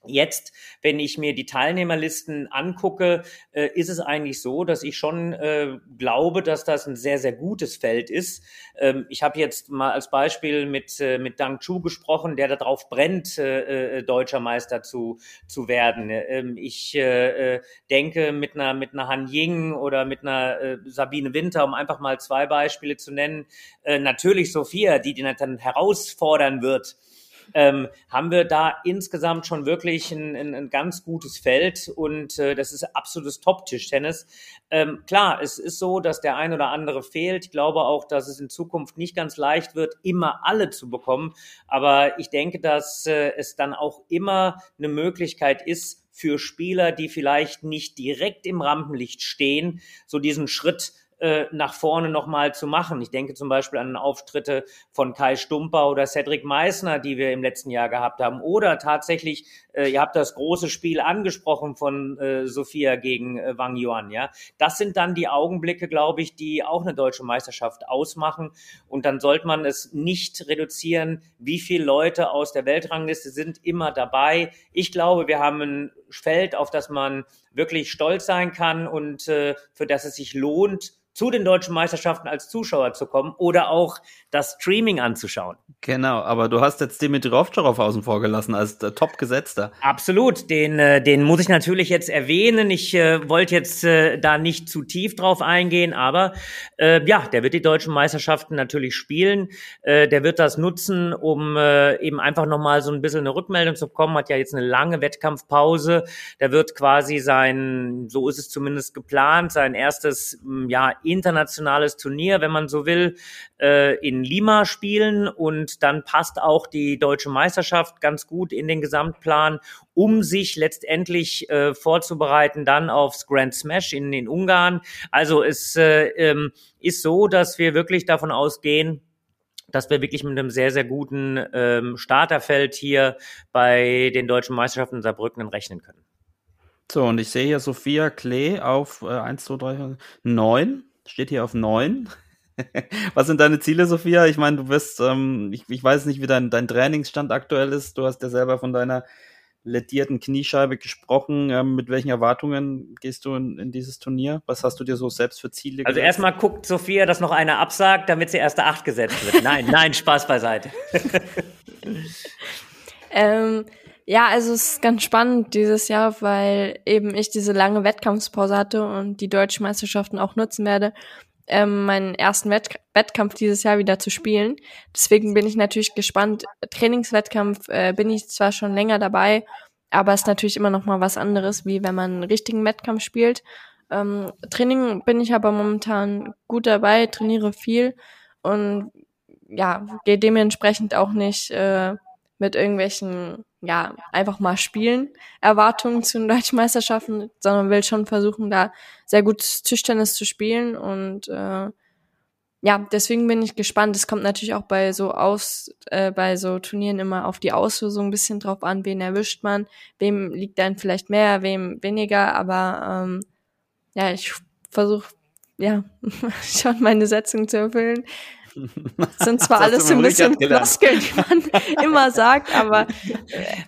Jetzt, wenn ich mir die Teilnehmerlisten angucke, äh, ist es eigentlich so, dass ich schon äh, glaube, dass das ein sehr, sehr gutes Feld ist. Ähm, ich habe jetzt mal als Beispiel mit, äh, mit Dang Chu gesprochen, der darauf brennt, äh, äh, deutscher Meister zu, zu werden. Ähm, ich äh, denke mit einer, mit einer Han Ying oder mit einer Sabine Winter, um einfach mal zwei Beispiele zu nennen, natürlich Sophia, die die dann herausfordern wird ähm, haben wir da insgesamt schon wirklich ein, ein, ein ganz gutes Feld und äh, das ist absolutes Top-Tischtennis. Ähm, klar, es ist so, dass der ein oder andere fehlt. Ich glaube auch, dass es in Zukunft nicht ganz leicht wird, immer alle zu bekommen. Aber ich denke, dass äh, es dann auch immer eine Möglichkeit ist, für Spieler, die vielleicht nicht direkt im Rampenlicht stehen, so diesen Schritt äh, nach vorne nochmal zu machen. Ich denke zum Beispiel an Auftritte von Kai Stumper oder Cedric Meissner, die wir im letzten Jahr gehabt haben. Oder tatsächlich, äh, ihr habt das große Spiel angesprochen von äh, Sophia gegen äh, Wang Yuan. Ja, das sind dann die Augenblicke, glaube ich, die auch eine deutsche Meisterschaft ausmachen. Und dann sollte man es nicht reduzieren, wie viele Leute aus der Weltrangliste sind immer dabei. Ich glaube, wir haben ein Feld, auf das man wirklich stolz sein kann und äh, für das es sich lohnt, zu den deutschen Meisterschaften als Zuschauer zu kommen oder auch das Streaming anzuschauen. Genau, aber du hast jetzt Dimitri Ovtcharov außen vor gelassen als der Top-Gesetzter. Absolut, den, äh, den muss ich natürlich jetzt erwähnen. Ich äh, wollte jetzt äh, da nicht zu tief drauf eingehen, aber äh, ja, der wird die deutschen Meisterschaften natürlich spielen. Äh, der wird das nutzen, um äh, eben einfach nochmal so ein bisschen eine Rückmeldung zu bekommen. Hat ja jetzt eine lange Wettkampfpause. Der wird quasi sein, so ist es zumindest geplant, sein erstes ja, internationales Turnier, wenn man so will, äh, in Lima spielen und dann passt auch die deutsche Meisterschaft ganz gut in den Gesamtplan, um sich letztendlich äh, vorzubereiten dann aufs Grand Smash in, in Ungarn. Also es äh, ähm, ist so, dass wir wirklich davon ausgehen, dass wir wirklich mit einem sehr, sehr guten ähm, Starterfeld hier bei den deutschen Meisterschaften in Saarbrücken rechnen können. So, und ich sehe hier Sophia Klee auf äh, 1, 2, 3, 9 steht hier auf neun. Was sind deine Ziele, Sophia? Ich meine, du bist, ähm, ich, ich weiß nicht, wie dein, dein Trainingsstand aktuell ist. Du hast ja selber von deiner ledierten Kniescheibe gesprochen. Ähm, mit welchen Erwartungen gehst du in, in, dieses Turnier? Was hast du dir so selbst für Ziele Also erstmal guckt Sophia, dass noch einer absagt, damit sie erste Acht gesetzt wird. Nein, nein, Spaß beiseite. ähm, ja, also es ist ganz spannend dieses Jahr, weil eben ich diese lange Wettkampfpause hatte und die deutschen Meisterschaften auch nutzen werde, ähm, meinen ersten Wett Wettkampf dieses Jahr wieder zu spielen. Deswegen bin ich natürlich gespannt. Trainingswettkampf äh, bin ich zwar schon länger dabei, aber es ist natürlich immer noch mal was anderes, wie wenn man einen richtigen Wettkampf spielt. Ähm, Training bin ich aber momentan gut dabei, trainiere viel und ja, gehe dementsprechend auch nicht äh, mit irgendwelchen, ja, einfach mal spielen, Erwartungen zu den deutschen Meisterschaften, sondern will schon versuchen, da sehr gut Tischtennis zu spielen und äh, ja, deswegen bin ich gespannt. Es kommt natürlich auch bei so aus, äh, bei so Turnieren immer auf die Auslösung ein bisschen drauf an, wen erwischt man, wem liegt dann vielleicht mehr, wem weniger, aber ähm, ja, ich versuche ja schon meine Setzung zu erfüllen. Das sind zwar alles so ein bisschen Floskeln, die man immer sagt, aber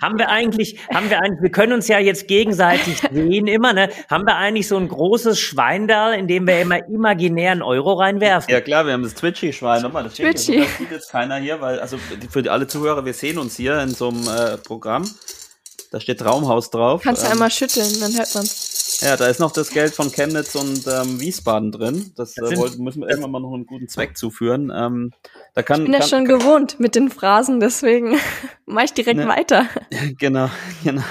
haben wir eigentlich, haben wir eigentlich, wir können uns ja jetzt gegenseitig sehen immer, ne? Haben wir eigentlich so ein großes Schwein da, in dem wir immer imaginären Euro reinwerfen? Ja klar, wir haben das Twitchy-Schwein. Nochmal, das, Twitchy. das sieht jetzt keiner hier, weil also für alle Zuhörer, wir sehen uns hier in so einem äh, Programm. Da steht Traumhaus drauf. Kannst du ähm, einmal schütteln, dann hört man's. Ja, da ist noch das Geld von Chemnitz und ähm, Wiesbaden drin. Das, das äh, wollten, müssen wir irgendwann mal noch einen guten Zweck zuführen. Ähm, da kann, ich bin ja schon gewohnt mit den Phrasen, deswegen mache ich direkt ne, weiter. Genau, genau.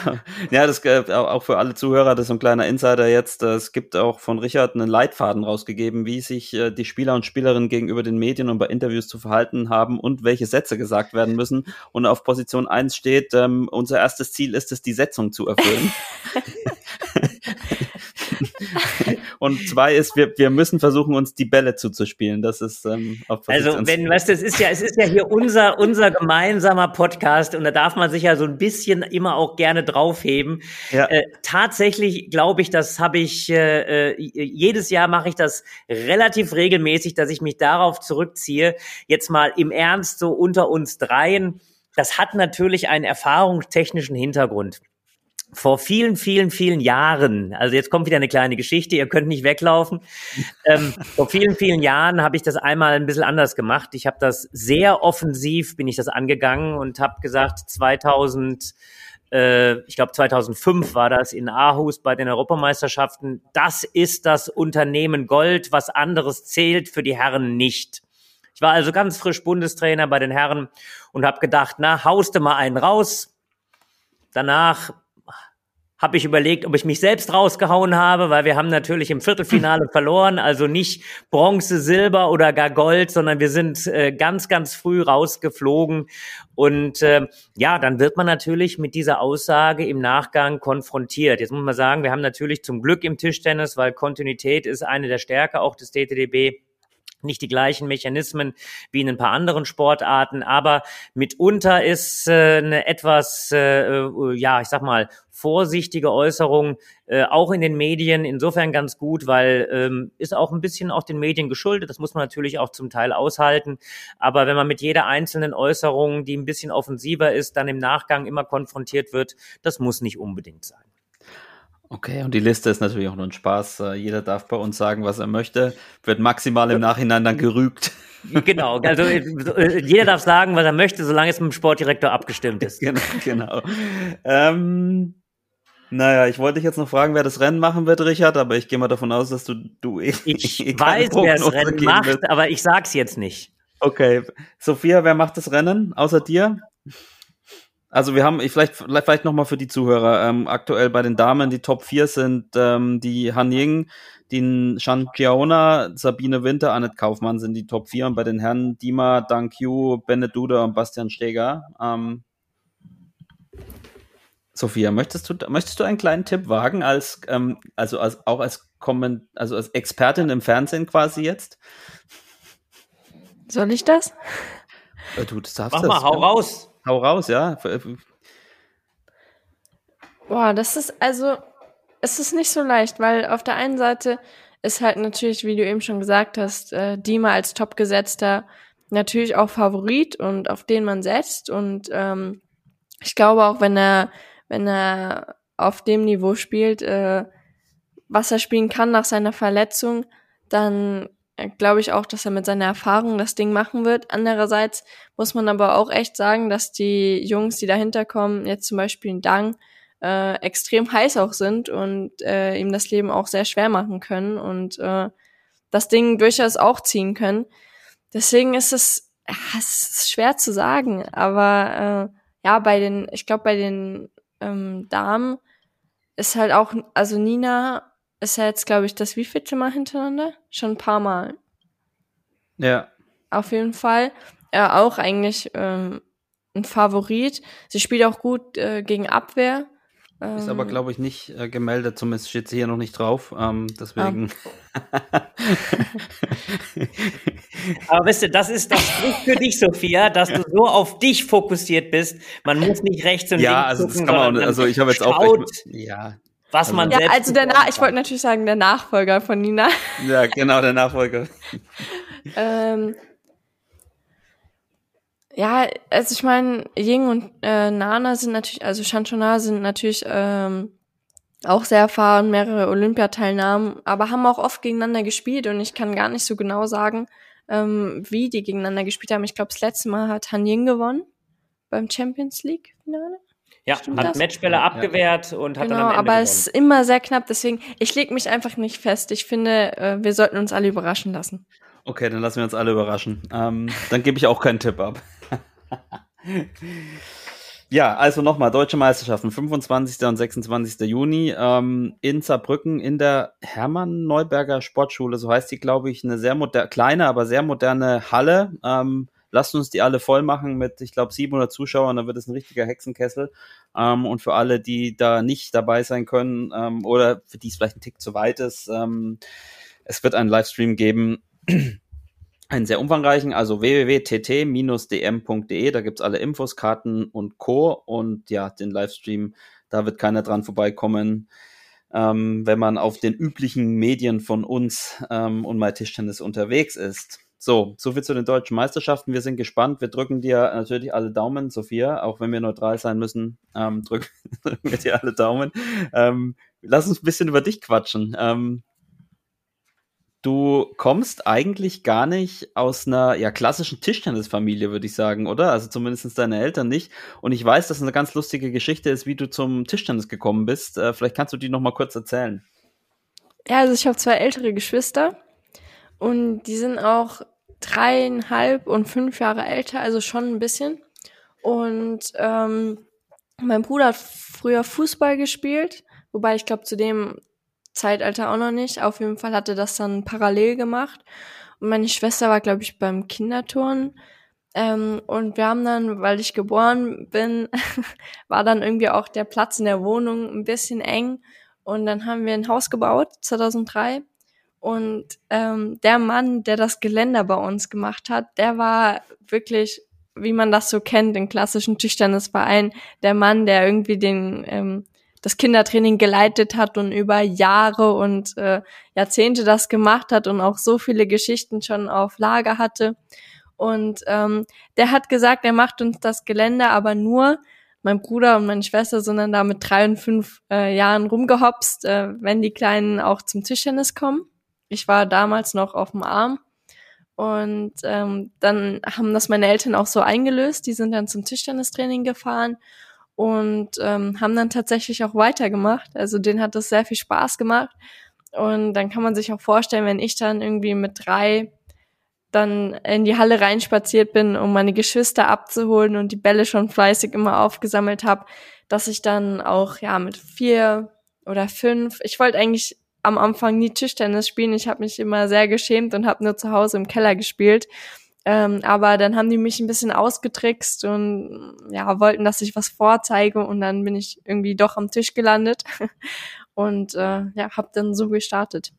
Ja, das äh, auch für alle Zuhörer, das ist ein kleiner Insider jetzt. Äh, es gibt auch von Richard einen Leitfaden rausgegeben, wie sich äh, die Spieler und Spielerinnen gegenüber den Medien und bei Interviews zu verhalten haben und welche Sätze gesagt werden müssen. Und auf Position 1 steht, ähm, unser erstes Ziel ist es, die Setzung zu erfüllen. Und zwei ist, wir, wir müssen versuchen, uns die Bälle zuzuspielen. Das ist ähm, Also, wenn, weißt du, es ist ja, es ist ja hier unser, unser gemeinsamer Podcast und da darf man sich ja so ein bisschen immer auch gerne draufheben. Ja. Äh, tatsächlich glaube ich, das habe ich, äh, äh, jedes Jahr mache ich das relativ regelmäßig, dass ich mich darauf zurückziehe. Jetzt mal im Ernst so unter uns dreien. Das hat natürlich einen erfahrungstechnischen Hintergrund vor vielen, vielen, vielen Jahren, also jetzt kommt wieder eine kleine Geschichte, ihr könnt nicht weglaufen. ähm, vor vielen, vielen Jahren habe ich das einmal ein bisschen anders gemacht. Ich habe das sehr offensiv, bin ich das angegangen und habe gesagt, 2000, äh, ich glaube 2005 war das in Aarhus bei den Europameisterschaften, das ist das Unternehmen Gold, was anderes zählt für die Herren nicht. Ich war also ganz frisch Bundestrainer bei den Herren und habe gedacht, na, hauste mal einen raus. Danach habe ich überlegt, ob ich mich selbst rausgehauen habe, weil wir haben natürlich im Viertelfinale verloren, also nicht Bronze, Silber oder gar Gold, sondern wir sind äh, ganz, ganz früh rausgeflogen. Und äh, ja, dann wird man natürlich mit dieser Aussage im Nachgang konfrontiert. Jetzt muss man sagen, wir haben natürlich zum Glück im Tischtennis, weil Kontinuität ist eine der Stärke auch des DTDB nicht die gleichen Mechanismen wie in ein paar anderen Sportarten, aber mitunter ist äh, eine etwas, äh, äh, ja, ich sag mal, vorsichtige Äußerung äh, auch in den Medien insofern ganz gut, weil ähm, ist auch ein bisschen auch den Medien geschuldet. Das muss man natürlich auch zum Teil aushalten. Aber wenn man mit jeder einzelnen Äußerung, die ein bisschen offensiver ist, dann im Nachgang immer konfrontiert wird, das muss nicht unbedingt sein. Okay, und die Liste ist natürlich auch nur ein Spaß. Äh, jeder darf bei uns sagen, was er möchte, wird maximal im Nachhinein dann gerügt. Genau, also äh, jeder darf sagen, was er möchte, solange es mit dem Sportdirektor abgestimmt ist. Genau, genau. Ähm, naja, ich wollte dich jetzt noch fragen, wer das Rennen machen wird, Richard, aber ich gehe mal davon aus, dass du, du eh, Ich eh weiß, wer das Rennen macht, wird. aber ich sag's jetzt nicht. Okay. Sophia, wer macht das Rennen außer dir? Also wir haben, ich vielleicht, vielleicht nochmal für die Zuhörer, ähm, aktuell bei den Damen, die Top 4 sind ähm, die Han Ying, die Shan Chiaona, Sabine Winter, Annette Kaufmann sind die Top 4 und bei den Herren Dima, Dang Yu, Bennett Duda und Bastian Steger. Ähm, Sophia, möchtest du, möchtest du einen kleinen Tipp wagen, als, ähm, also als, auch als Komment, also als Expertin im Fernsehen quasi jetzt? Soll ich das? Äh, du, das darfst Mach mal, hau raus. Hau raus, ja. Boah, das ist also, es ist nicht so leicht, weil auf der einen Seite ist halt natürlich, wie du eben schon gesagt hast, äh, Dima als Topgesetzter natürlich auch Favorit und auf den man setzt. Und ähm, ich glaube auch, wenn er, wenn er auf dem Niveau spielt, äh, was er spielen kann nach seiner Verletzung, dann glaube ich auch, dass er mit seiner Erfahrung das Ding machen wird. Andererseits muss man aber auch echt sagen, dass die Jungs, die dahinter kommen, jetzt zum Beispiel in Dang, äh, extrem heiß auch sind und äh, ihm das Leben auch sehr schwer machen können und äh, das Ding durchaus auch ziehen können. Deswegen ist es, ja, es ist schwer zu sagen, aber äh, ja, bei den, ich glaube, bei den ähm, Damen ist halt auch, also Nina ist ja jetzt, glaube ich, das wievielte Mal hintereinander? Schon ein paar Mal. Ja. Auf jeden Fall. Ja, auch eigentlich ähm, ein Favorit. Sie spielt auch gut äh, gegen Abwehr. Ist aber, ähm, glaube ich, nicht äh, gemeldet, zumindest steht sie hier noch nicht drauf. Ähm, deswegen. Ah. aber wisst ihr, das ist das spricht für dich, Sophia, dass du so auf dich fokussiert bist. Man muss nicht rechts und ja, links also gucken, das kann man, also ich habe jetzt auch. Echt, ja, was also, man ja, selbst also der Na ich wollte natürlich sagen, der Nachfolger von Nina. Ja, genau, der Nachfolger. ähm, ja, also ich meine, Ying und äh, Nana sind natürlich, also Shanchona sind natürlich ähm, auch sehr erfahren, mehrere Olympiateilnahmen, aber haben auch oft gegeneinander gespielt und ich kann gar nicht so genau sagen, ähm, wie die gegeneinander gespielt haben. Ich glaube, das letzte Mal hat Han Ying gewonnen beim Champions League Finale. Ja, Stimmt hat das? Matchbälle abgewehrt ja. und hat genau, dann am Ende aber es ist immer sehr knapp, deswegen, ich lege mich einfach nicht fest. Ich finde, äh, wir sollten uns alle überraschen lassen. Okay, dann lassen wir uns alle überraschen. Ähm, dann gebe ich auch keinen Tipp ab. Ja, also nochmal, Deutsche Meisterschaften, 25. und 26. Juni ähm, in Saarbrücken in der Hermann-Neuberger Sportschule, so heißt die, glaube ich, eine sehr kleine, aber sehr moderne Halle. Ähm, Lasst uns die alle voll machen mit, ich glaube, 700 Zuschauern, dann wird es ein richtiger Hexenkessel. Ähm, und für alle, die da nicht dabei sein können ähm, oder für die es vielleicht ein Tick zu weit ist, ähm, es wird einen Livestream geben einen sehr umfangreichen, also www.tt-dm.de, da gibt's alle Infos, Karten und Co. Und ja, den Livestream, da wird keiner dran vorbeikommen, ähm, wenn man auf den üblichen Medien von uns ähm, und My Tischtennis unterwegs ist. So, soviel zu den deutschen Meisterschaften. Wir sind gespannt. Wir drücken dir natürlich alle Daumen, Sophia, auch wenn wir neutral sein müssen, ähm, drücken, drücken wir dir alle Daumen. Ähm, lass uns ein bisschen über dich quatschen. Ähm, Du kommst eigentlich gar nicht aus einer ja, klassischen Tischtennisfamilie, würde ich sagen, oder? Also zumindest deine Eltern nicht. Und ich weiß, dass es eine ganz lustige Geschichte ist, wie du zum Tischtennis gekommen bist. Äh, vielleicht kannst du die noch mal kurz erzählen. Ja, also ich habe zwei ältere Geschwister und die sind auch dreieinhalb und fünf Jahre älter, also schon ein bisschen. Und ähm, mein Bruder hat früher Fußball gespielt, wobei ich glaube, zu dem Zeitalter auch noch nicht. Auf jeden Fall hatte das dann parallel gemacht. Und meine Schwester war, glaube ich, beim Kinderturnen. Ähm, und wir haben dann, weil ich geboren bin, war dann irgendwie auch der Platz in der Wohnung ein bisschen eng. Und dann haben wir ein Haus gebaut, 2003. Und ähm, der Mann, der das Geländer bei uns gemacht hat, der war wirklich, wie man das so kennt, in klassischen Tischtennisvereinen, der Mann, der irgendwie den ähm, das Kindertraining geleitet hat und über Jahre und äh, Jahrzehnte das gemacht hat und auch so viele Geschichten schon auf Lager hatte. Und ähm, der hat gesagt, er macht uns das Gelände aber nur, mein Bruder und meine Schwester sind dann da mit drei und fünf äh, Jahren rumgehopst, äh, wenn die Kleinen auch zum Tischtennis kommen. Ich war damals noch auf dem Arm. Und ähm, dann haben das meine Eltern auch so eingelöst. Die sind dann zum Tischtennistraining gefahren und ähm, haben dann tatsächlich auch weitergemacht. Also denen hat das sehr viel Spaß gemacht. Und dann kann man sich auch vorstellen, wenn ich dann irgendwie mit drei dann in die Halle reinspaziert bin, um meine Geschwister abzuholen und die Bälle schon fleißig immer aufgesammelt habe, dass ich dann auch ja mit vier oder fünf, ich wollte eigentlich am Anfang nie Tischtennis spielen, ich habe mich immer sehr geschämt und habe nur zu Hause im Keller gespielt ähm, aber dann haben die mich ein bisschen ausgetrickst und ja, wollten, dass ich was vorzeige und dann bin ich irgendwie doch am Tisch gelandet und äh, ja, habe dann so gestartet.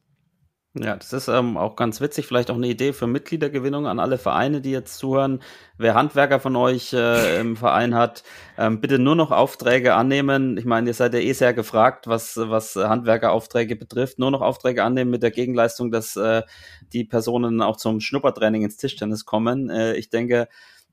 Ja, das ist ähm, auch ganz witzig, vielleicht auch eine Idee für Mitgliedergewinnung an alle Vereine, die jetzt zuhören. Wer Handwerker von euch äh, im Verein hat, ähm, bitte nur noch Aufträge annehmen. Ich meine, ihr seid ja eh sehr gefragt, was, was Handwerkeraufträge betrifft. Nur noch Aufträge annehmen mit der Gegenleistung, dass äh, die Personen auch zum Schnuppertraining ins Tischtennis kommen. Äh, ich denke,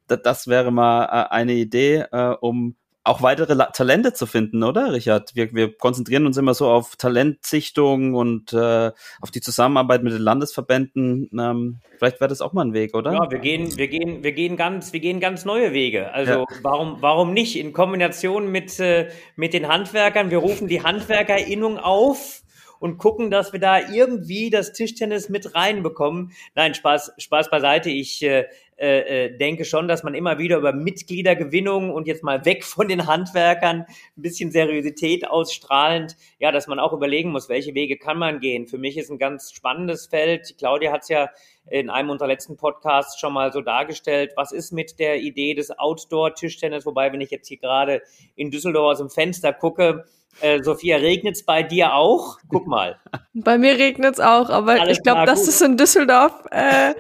das wäre mal äh, eine Idee, äh, um auch weitere La Talente zu finden, oder, Richard? Wir, wir konzentrieren uns immer so auf Talentsichtung und äh, auf die Zusammenarbeit mit den Landesverbänden. Ähm, vielleicht wäre das auch mal ein Weg, oder? Ja, wir gehen, wir gehen, wir gehen ganz, wir gehen ganz neue Wege. Also ja. warum, warum nicht in Kombination mit äh, mit den Handwerkern? Wir rufen die Handwerkerinnung auf und gucken, dass wir da irgendwie das Tischtennis mit reinbekommen. Nein, Spaß, Spaß beiseite. Ich äh, äh, denke schon, dass man immer wieder über Mitgliedergewinnung und jetzt mal weg von den Handwerkern ein bisschen Seriosität ausstrahlend, ja, dass man auch überlegen muss, welche Wege kann man gehen. Für mich ist ein ganz spannendes Feld. Claudia hat es ja in einem unserer letzten Podcasts schon mal so dargestellt. Was ist mit der Idee des Outdoor-Tischtennis? Wobei, wenn ich jetzt hier gerade in Düsseldorf aus dem Fenster gucke, äh, Sophia, regnet's bei dir auch? Guck mal. Bei mir regnet's auch, aber Alles ich glaube, das ist in Düsseldorf äh,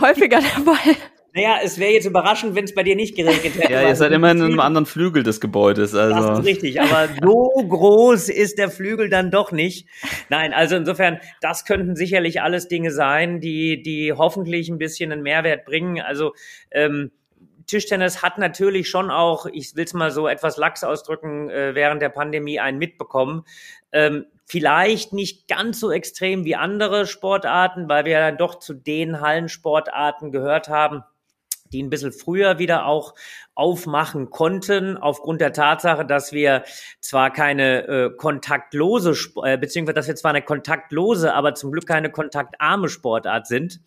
häufiger der Fall. Naja, es wäre jetzt überraschend, wenn es bei dir nicht geregnet hätte. ja, ihr seid immer in einem anderen Flügel des Gebäudes. Also. Das ist richtig, aber so groß ist der Flügel dann doch nicht. Nein, also insofern, das könnten sicherlich alles Dinge sein, die, die hoffentlich ein bisschen einen Mehrwert bringen. Also ähm, Tischtennis hat natürlich schon auch, ich will es mal so etwas lax ausdrücken, äh, während der Pandemie einen mitbekommen. Ähm, vielleicht nicht ganz so extrem wie andere Sportarten, weil wir dann doch zu den Hallensportarten gehört haben, die ein bisschen früher wieder auch aufmachen konnten, aufgrund der Tatsache, dass wir zwar keine äh, kontaktlose, äh, beziehungsweise dass wir zwar eine kontaktlose, aber zum Glück keine kontaktarme Sportart sind.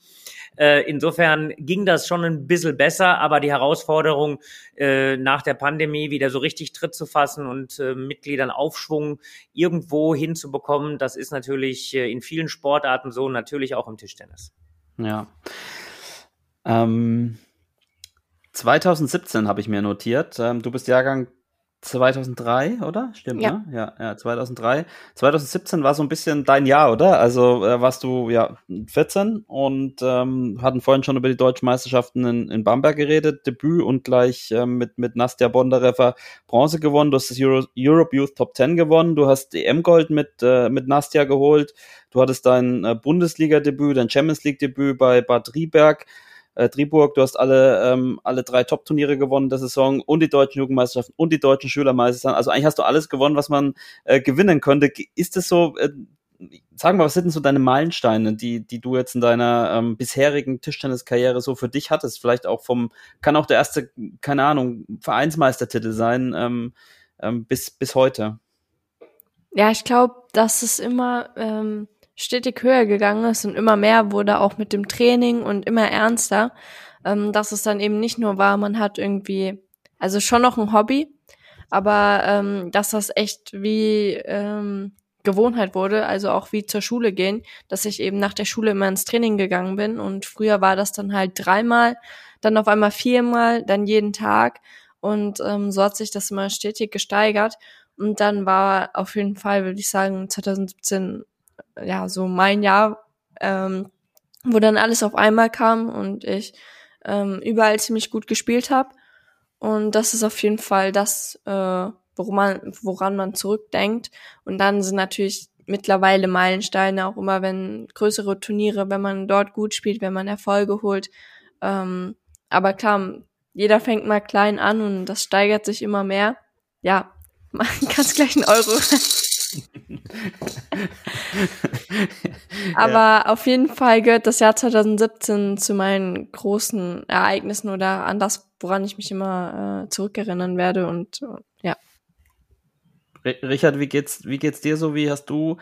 Äh, insofern ging das schon ein bisschen besser, aber die Herausforderung, äh, nach der Pandemie wieder so richtig Tritt zu fassen und äh, Mitgliedern Aufschwung irgendwo hinzubekommen, das ist natürlich äh, in vielen Sportarten so, natürlich auch im Tischtennis. Ja. Ähm 2017 habe ich mir notiert. Ähm, du bist Jahrgang 2003, oder? Stimmt, ja. ne? Ja, ja, 2003. 2017 war so ein bisschen dein Jahr, oder? Also äh, warst du ja 14 und ähm, hatten vorhin schon über die deutschen Meisterschaften in, in Bamberg geredet, Debüt und gleich äh, mit, mit Nastja Bondarever Bronze gewonnen. Du hast das Euro, Europe Youth Top 10 gewonnen. Du hast EM-Gold mit, äh, mit Nastja geholt. Du hattest dein äh, Bundesliga-Debüt, dein Champions League-Debüt bei Bad Rieberg äh, Triburg, du hast alle, ähm, alle drei Top-Turniere gewonnen der Saison und die deutschen Jugendmeisterschaften und die deutschen Schülermeisterschaften. Also eigentlich hast du alles gewonnen, was man äh, gewinnen könnte. Ist es so, äh, sag mal, was sind denn so deine Meilensteine, die, die du jetzt in deiner ähm, bisherigen Tischtenniskarriere so für dich hattest? Vielleicht auch vom, kann auch der erste, keine Ahnung, Vereinsmeistertitel sein, ähm, ähm, bis, bis heute. Ja, ich glaube, dass es immer ähm, stetig höher gegangen ist und immer mehr wurde auch mit dem Training und immer ernster, ähm, dass es dann eben nicht nur war, man hat irgendwie, also schon noch ein Hobby, aber ähm, dass das echt wie ähm, Gewohnheit wurde, also auch wie zur Schule gehen, dass ich eben nach der Schule immer ins Training gegangen bin und früher war das dann halt dreimal, dann auf einmal viermal, dann jeden Tag und ähm, so hat sich das immer stetig gesteigert und dann war auf jeden Fall, würde ich sagen, 2017 ja, so mein Jahr, ähm, wo dann alles auf einmal kam und ich ähm, überall ziemlich gut gespielt habe. Und das ist auf jeden Fall das, äh, woran man, woran man zurückdenkt. Und dann sind natürlich mittlerweile Meilensteine auch immer, wenn größere Turniere, wenn man dort gut spielt, wenn man Erfolge holt. Ähm, aber klar, jeder fängt mal klein an und das steigert sich immer mehr. Ja, man kann gleich einen Euro Aber ja. auf jeden Fall gehört das Jahr 2017 zu meinen großen Ereignissen oder an das, woran ich mich immer äh, zurückerinnern werde und äh, ja. Richard, wie geht's, wie geht's dir so? Wie hast du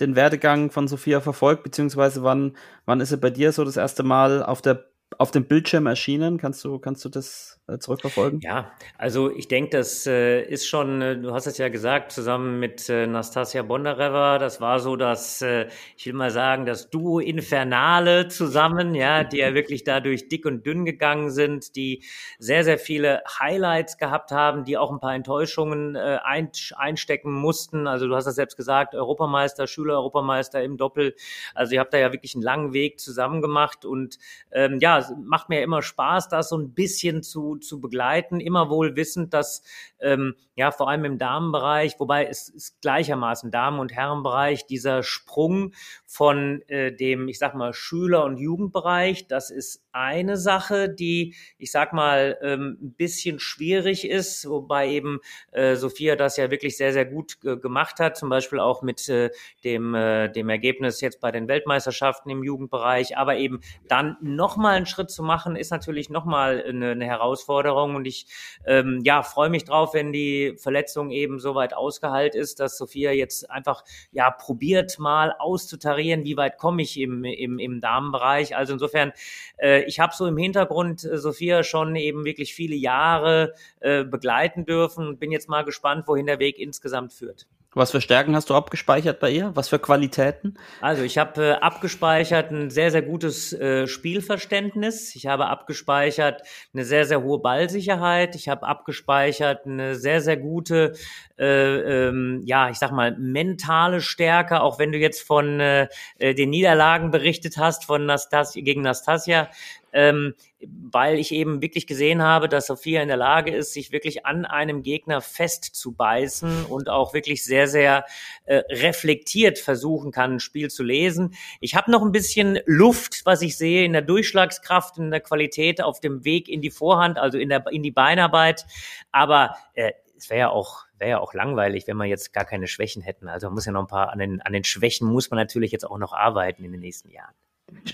den Werdegang von Sophia verfolgt, beziehungsweise wann, wann ist sie bei dir so das erste Mal auf der auf dem Bildschirm erschienen? Kannst du, kannst du das zurückverfolgen? Ja, also ich denke, das äh, ist schon, äh, du hast es ja gesagt, zusammen mit äh, Nastasia Bondareва, das war so das, äh, ich will mal sagen, das Duo Infernale zusammen, ja, die ja wirklich dadurch dick und dünn gegangen sind, die sehr, sehr viele Highlights gehabt haben, die auch ein paar Enttäuschungen äh, ein, einstecken mussten. Also du hast das selbst gesagt, Europameister, Schüler-Europameister im Doppel. Also ihr habt da ja wirklich einen langen Weg zusammen gemacht und ähm, ja, macht mir immer Spaß, das so ein bisschen zu zu, begleiten, immer wohl wissend, dass ähm, ja vor allem im Damenbereich, wobei es ist gleichermaßen Damen- und Herrenbereich, dieser Sprung von äh, dem, ich sag mal, Schüler- und Jugendbereich, das ist eine Sache, die, ich sag mal, ähm, ein bisschen schwierig ist, wobei eben äh, Sophia das ja wirklich sehr, sehr gut gemacht hat, zum Beispiel auch mit äh, dem, äh, dem Ergebnis jetzt bei den Weltmeisterschaften im Jugendbereich, aber eben dann nochmal einen Schritt zu machen, ist natürlich nochmal eine, eine Herausforderung und ich ähm, ja, freue mich drauf, wenn die Verletzung eben so weit ausgeheilt ist, dass Sophia jetzt einfach ja probiert mal auszutarieren, wie weit komme ich im, im, im Damenbereich. Also insofern äh, ich habe so im Hintergrund äh, Sophia schon eben wirklich viele Jahre äh, begleiten dürfen und bin jetzt mal gespannt, wohin der Weg insgesamt führt. Was für Stärken hast du abgespeichert bei ihr? Was für Qualitäten? Also ich habe äh, abgespeichert ein sehr, sehr gutes äh, Spielverständnis. Ich habe abgespeichert eine sehr, sehr hohe Ballsicherheit. Ich habe abgespeichert eine sehr, sehr gute, äh, ähm, ja, ich sag mal, mentale Stärke. Auch wenn du jetzt von äh, äh den Niederlagen berichtet hast von Nastasia, gegen Nastasia, ähm, weil ich eben wirklich gesehen habe, dass Sophia in der Lage ist, sich wirklich an einem Gegner festzubeißen und auch wirklich sehr, sehr äh, reflektiert versuchen kann, ein Spiel zu lesen. Ich habe noch ein bisschen Luft, was ich sehe, in der Durchschlagskraft, in der Qualität auf dem Weg in die Vorhand, also in, der, in die Beinarbeit. Aber äh, es wäre ja auch wäre ja auch langweilig, wenn wir jetzt gar keine Schwächen hätten. Also man muss ja noch ein paar an den, an den Schwächen muss man natürlich jetzt auch noch arbeiten in den nächsten Jahren.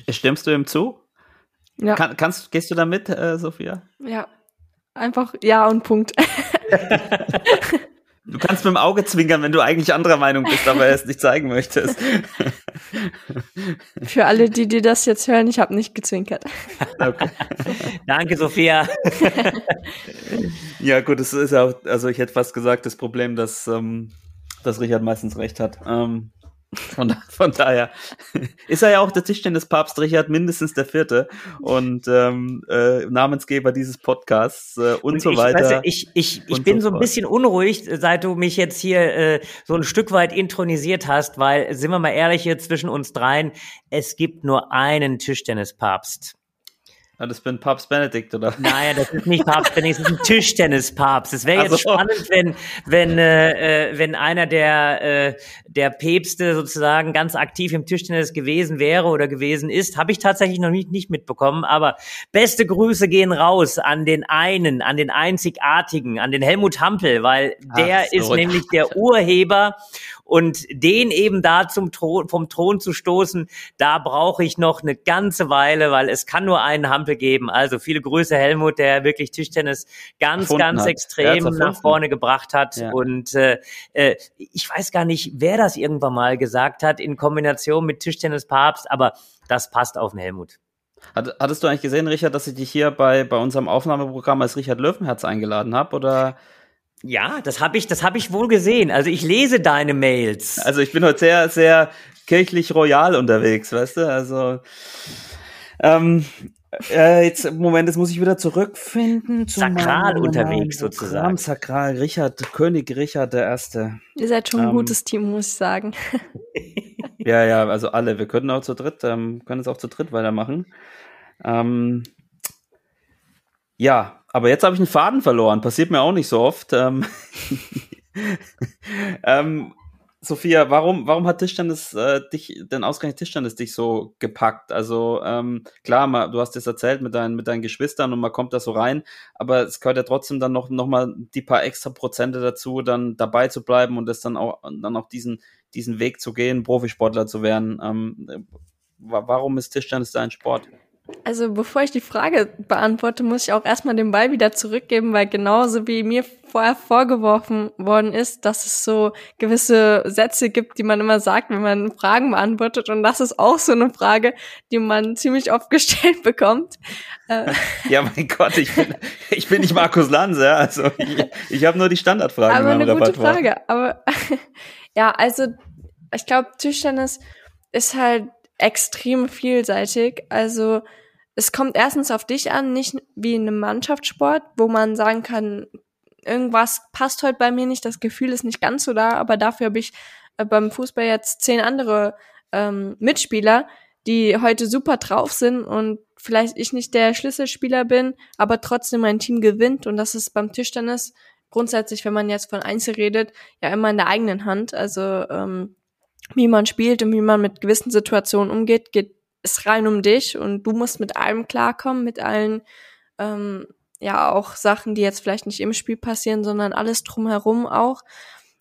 Stimmst du ihm zu? Ja. Kann, kannst, gehst du da mit, äh, Sophia? Ja. Einfach ja und Punkt. du kannst mit dem Auge zwinkern, wenn du eigentlich anderer Meinung bist, aber es nicht zeigen möchtest. Für alle, die, die das jetzt hören, ich habe nicht gezwinkert. Okay. Danke, Sophia. ja, gut, es ist ja auch, also ich hätte fast gesagt, das Problem, dass, ähm, dass Richard meistens recht hat. Ähm, Von, von, daher ist er ja auch der Tischtennispapst Richard, mindestens der vierte und ähm, äh, Namensgeber dieses Podcasts äh, und, und, so ich, weiter. Weißt du, ich ich, ich bin so, so ein bisschen unruhig, seit du mich jetzt hier äh, so ein Stück weit intronisiert hast, weil, sind wir mal ehrlich hier zwischen uns dreien, es gibt nur einen Tischtennispapst. Ah, das bin Papst Benedikt, oder? Nein, das ist nicht Papst Benedikt, das ist ein Tischtennispapst. Es wäre jetzt also. spannend, wenn, wenn, äh, äh, wenn einer der, äh, der Päpste sozusagen ganz aktiv im Tischtennis gewesen wäre oder gewesen ist. Habe ich tatsächlich noch nicht, nicht mitbekommen. Aber beste Grüße gehen raus an den einen, an den einzigartigen, an den Helmut Hampel, weil der so. ist nämlich der Urheber und den eben da zum Thron, vom Thron zu stoßen, da brauche ich noch eine ganze Weile, weil es kann nur einen Hampel geben. Also viele Grüße Helmut, der wirklich Tischtennis ganz, Erfunden ganz hat. extrem nach vorne gebracht hat. Ja. Und äh, äh, ich weiß gar nicht, wer das irgendwann mal gesagt hat in Kombination mit Tischtennis Papst, aber das passt auf den Helmut. Hattest du eigentlich gesehen, Richard, dass ich dich hier bei, bei unserem Aufnahmeprogramm als Richard Löwenherz eingeladen habe? Oder ja, das habe ich, das habe ich wohl gesehen. Also ich lese deine Mails. Also ich bin heute sehr, sehr kirchlich royal unterwegs, weißt du? Also ähm, äh, jetzt Moment, jetzt muss ich wieder zurückfinden. Sakral unterwegs sozusagen. Sakral, Richard, König Richard der Erste. Ihr seid schon ein ähm, gutes Team, muss ich sagen. ja, ja, also alle. Wir können auch zu dritt, ähm, können es auch zu dritt weitermachen. Ähm, ja, aber jetzt habe ich einen Faden verloren. Passiert mir auch nicht so oft. Ähm, ähm, Sophia, warum, warum hat Tischtennis äh, dich, denn ausgerechnet Tischtennis dich so gepackt? Also ähm, klar, mal, du hast es erzählt mit deinen, mit deinen Geschwistern und man kommt da so rein, aber es gehört ja trotzdem dann noch, noch mal die paar extra Prozente dazu, dann dabei zu bleiben und das dann auch, dann auch diesen, diesen Weg zu gehen, Profisportler zu werden. Ähm, warum ist Tischtennis dein Sport? Also bevor ich die Frage beantworte, muss ich auch erstmal den Ball wieder zurückgeben, weil genauso wie mir vorher vorgeworfen worden ist, dass es so gewisse Sätze gibt, die man immer sagt, wenn man Fragen beantwortet. Und das ist auch so eine Frage, die man ziemlich oft gestellt bekommt. Äh, ja, mein Gott, ich bin, ich bin nicht Markus Lanz, ja. Also ich, ich habe nur die Standardfragen. Aber eine gute Frage. Aber ja, also ich glaube, Tischtennis ist halt extrem vielseitig. Also es kommt erstens auf dich an, nicht wie in einem Mannschaftssport, wo man sagen kann, irgendwas passt heute bei mir nicht, das Gefühl ist nicht ganz so da, aber dafür habe ich äh, beim Fußball jetzt zehn andere ähm, Mitspieler, die heute super drauf sind und vielleicht ich nicht der Schlüsselspieler bin, aber trotzdem mein Team gewinnt und das ist beim Tischtennis grundsätzlich, wenn man jetzt von Einzel redet, ja immer in der eigenen Hand. Also ähm, wie man spielt und wie man mit gewissen Situationen umgeht, geht es rein um dich und du musst mit allem klarkommen, mit allen, ähm, ja, auch Sachen, die jetzt vielleicht nicht im Spiel passieren, sondern alles drumherum auch.